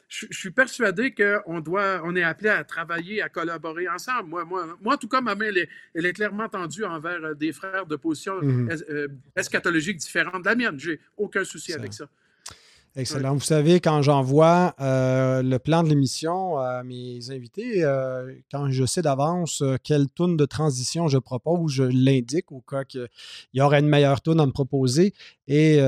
je, suis persuadé qu'on doit, on est appelé à travailler, à collaborer ensemble. Moi, moi, moi en tout cas, ma main, elle est, clairement tendue envers euh, des frères de position mhm. euh, eschatologique différente de la mienne. J'ai aucun souci avec ça. Excellent. Vous savez, quand j'envoie euh, le plan de l'émission à mes invités, euh, quand je sais d'avance euh, quelle tourne de transition je propose, je l'indique au cas qu'il y aurait une meilleure tourne à me proposer. Et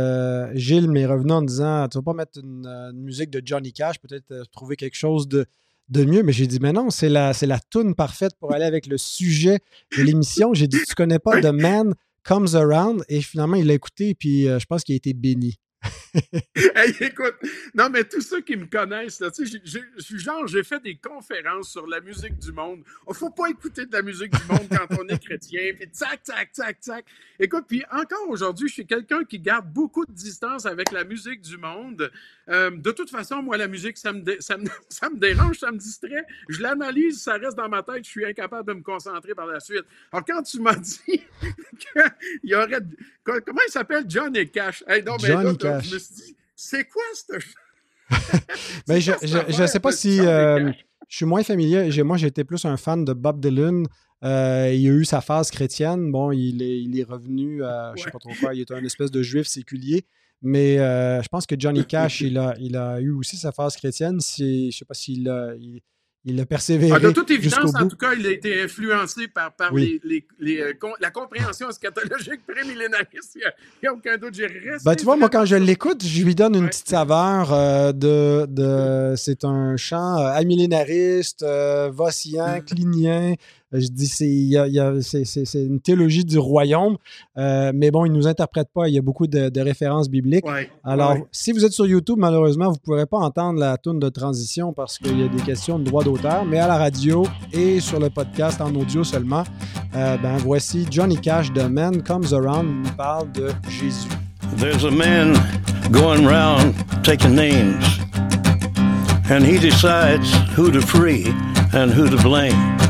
Gilles m'est revenu en disant Tu ne vas pas mettre une, musique de Johnny Cash, peut-être trouver quelque chose de, mieux. Mais j'ai dit Mais non, c'est la, c'est la toune parfaite pour aller avec le sujet de l'émission. J'ai dit Tu connais pas The Man Comes Around? Et finalement, il l'a écouté, puis je pense qu'il a été béni. Hey, écoute, non, mais tous ceux qui me connaissent, là, je, genre, j'ai fait des conférences sur la musique du monde. Il ne faut pas écouter de la musique du monde quand on est chrétien, puis tac, tac, tac, tac. Écoute, puis encore aujourd'hui, je suis quelqu'un qui garde beaucoup de distance avec la musique du monde. Euh, de toute façon, moi, la musique, ça me, ça, me, ça me, dérange, ça me distrait. Je l'analyse, ça reste dans ma tête, je suis incapable de me concentrer par la suite. Alors, quand tu m'as dit qu'il y aurait. Comment il s'appelle? Johnny Cash? Hey, non, mais Johnny Cash. je me suis dit, c'est quoi ce. mais je ne sais pas si. Euh, je suis moins familier. Moi, j'étais plus un fan de Bob Dylan. Euh, il a eu sa phase chrétienne. Bon, il est, il est revenu, à, je ne sais pas trop quoi, il est un espèce de juif séculier. Mais euh, je pense que Johnny Cash, il a, il a eu aussi sa phase chrétienne. Je ne sais pas s'il a, il, a persévéré. Ah, de toute évidence, en tout cas, il a été influencé par, par les, les, euh, la compréhension eschatologique prémillénariste. Il n'y a, aucun doute. J'ai. Ben, tu vois, moi, quand je l'écoute, je lui donne une petite saveur euh, de. de c'est un chant amillénariste, vacillant, clinien. Je dis, c'est une théologie du royaume, euh, mais bon, il ne nous interprète pas. Il y a beaucoup de, références bibliques. Alors, si vous êtes sur YouTube, malheureusement, vous ne pourrez pas entendre la tourne de transition parce qu'il y a des questions de droit d'auteur, mais à la radio et sur le podcast en audio seulement, euh, ben voici Johnny Cash, The Man Comes Around, il parle de Jésus. There's a man going around taking names, and he decides who to free and who to blame.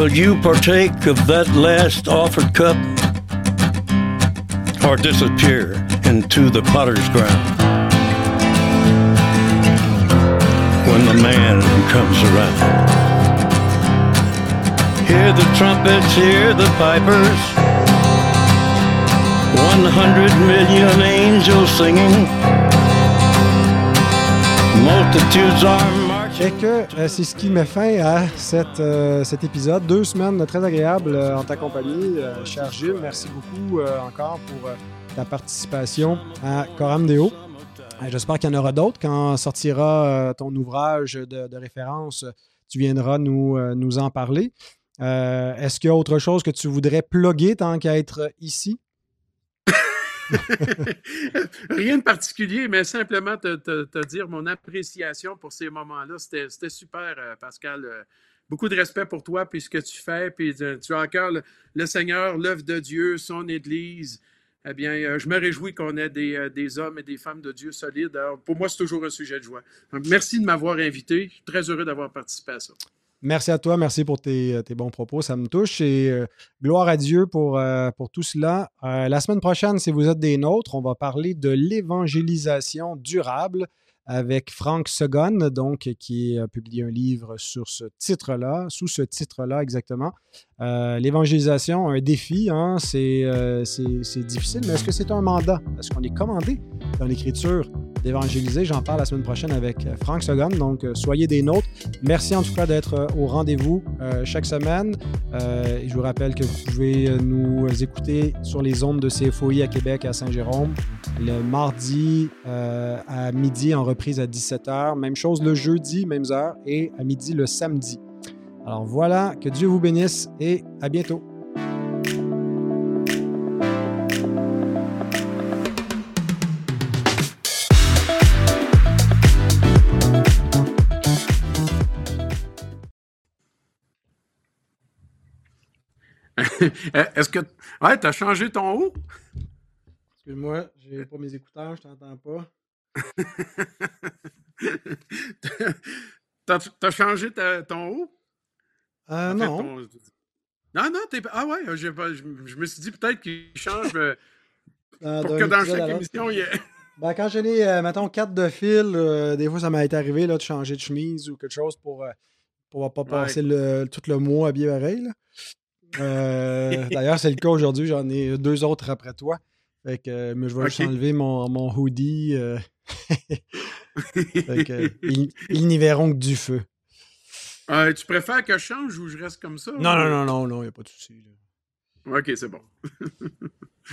Will you partake of that last offered cup or disappear into the potter's ground? When the man comes around? Hear the trumpets, hear the pipers, 100 million angels singing, multitudes are Et que euh, c'est ce qui met fin à euh, cet épisode. Deux semaines très agréables euh, en ta compagnie, cher Gilles. Merci beaucoup encore pour ta participation à Coram Deo. J'espère qu'il y en aura d'autres. Quand sortira ton ouvrage de, référence, tu viendras nous, nous en parler. Est-ce qu'il y a autre chose que tu voudrais plugger tant qu'à être ici? Rien de particulier, mais simplement te, dire mon appréciation pour ces moments-là. C'était super, euh, Pascal. Euh, beaucoup de respect pour toi, puis ce que tu fais, puis euh, tu as à cœur le, Seigneur, l'œuvre de Dieu, son Église. Eh bien, je me réjouis qu'on ait des, hommes et des femmes de Dieu solides. Pour moi, c'est toujours un sujet de joie. merci de m'avoir invité. Je suis très heureux d'avoir participé à ça. Merci à toi, merci pour tes, euh, bons propos, ça me touche et euh, gloire à Dieu pour, euh, pour tout cela. la semaine prochaine, si vous êtes des nôtres, on va parler de l'évangélisation durable avec Frank Segon, donc, qui a publié un livre sur ce titre-là, sous ce titre-là exactement. Euh, l'évangélisation, un défi, hein, euh, c'est difficile, mais est-ce que c'est un mandat? Est-ce qu'on est commandé dans l'Écriture d'évangéliser? J'en parle la semaine prochaine avec euh, Frank Segon, donc soyez des nôtres. Merci en tout cas d'être au rendez-vous chaque semaine. je vous rappelle que vous pouvez nous écouter sur les ondes de CFOI à Québec à Saint-Jérôme le mardi à midi en reprise à 17h. Même chose le jeudi, même heure, et à midi le samedi. Alors voilà, que Dieu vous bénisse et à bientôt. Est-ce que. Ouais, t'as changé ton haut? Excuse-moi, j'ai pas mes écouteurs, je t'entends pas. t'as changé ton haut? Euh, non. Non, non, t'es... ah ouais, je, je, me suis dit peut-être qu'il change euh, pour que dans chaque émission, il y ait... Ben, quand j'en ai, euh, mettons, quatre de fil, des fois, ça m'a été arrivé là, de changer de chemise ou quelque chose pour pour pas passer le, tout le mois habillé pareil. D'ailleurs, c'est le cas aujourd'hui. J'en ai deux autres après toi. Fait que, mais je vais juste enlever mon, mon hoodie. ils n'y verront que du feu. Euh, tu préfères que je change ou je reste comme ça? Non, non, non, non, non, il n'y a pas de souci. OK, c'est bon.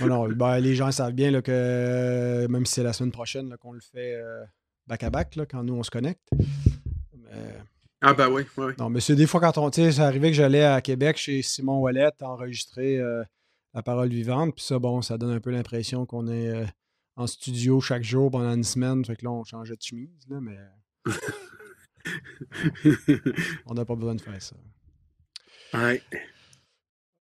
non, ben, les gens savent bien là, que même si c'est la semaine prochaine qu'on le fait back-à-back, quand nous on se connecte. Ah ben oui, oui. Non, mais c'est des fois quand on. Tu sais, c'est arrivé que j'allais à Québec chez Simon Wallet enregistrer euh, la parole vivante. Puis ça, bon, ça donne un peu l'impression qu'on est euh, en studio chaque jour pendant une semaine. Fait que là, on changeait de chemise, là, mais. On n'a pas besoin de faire ça.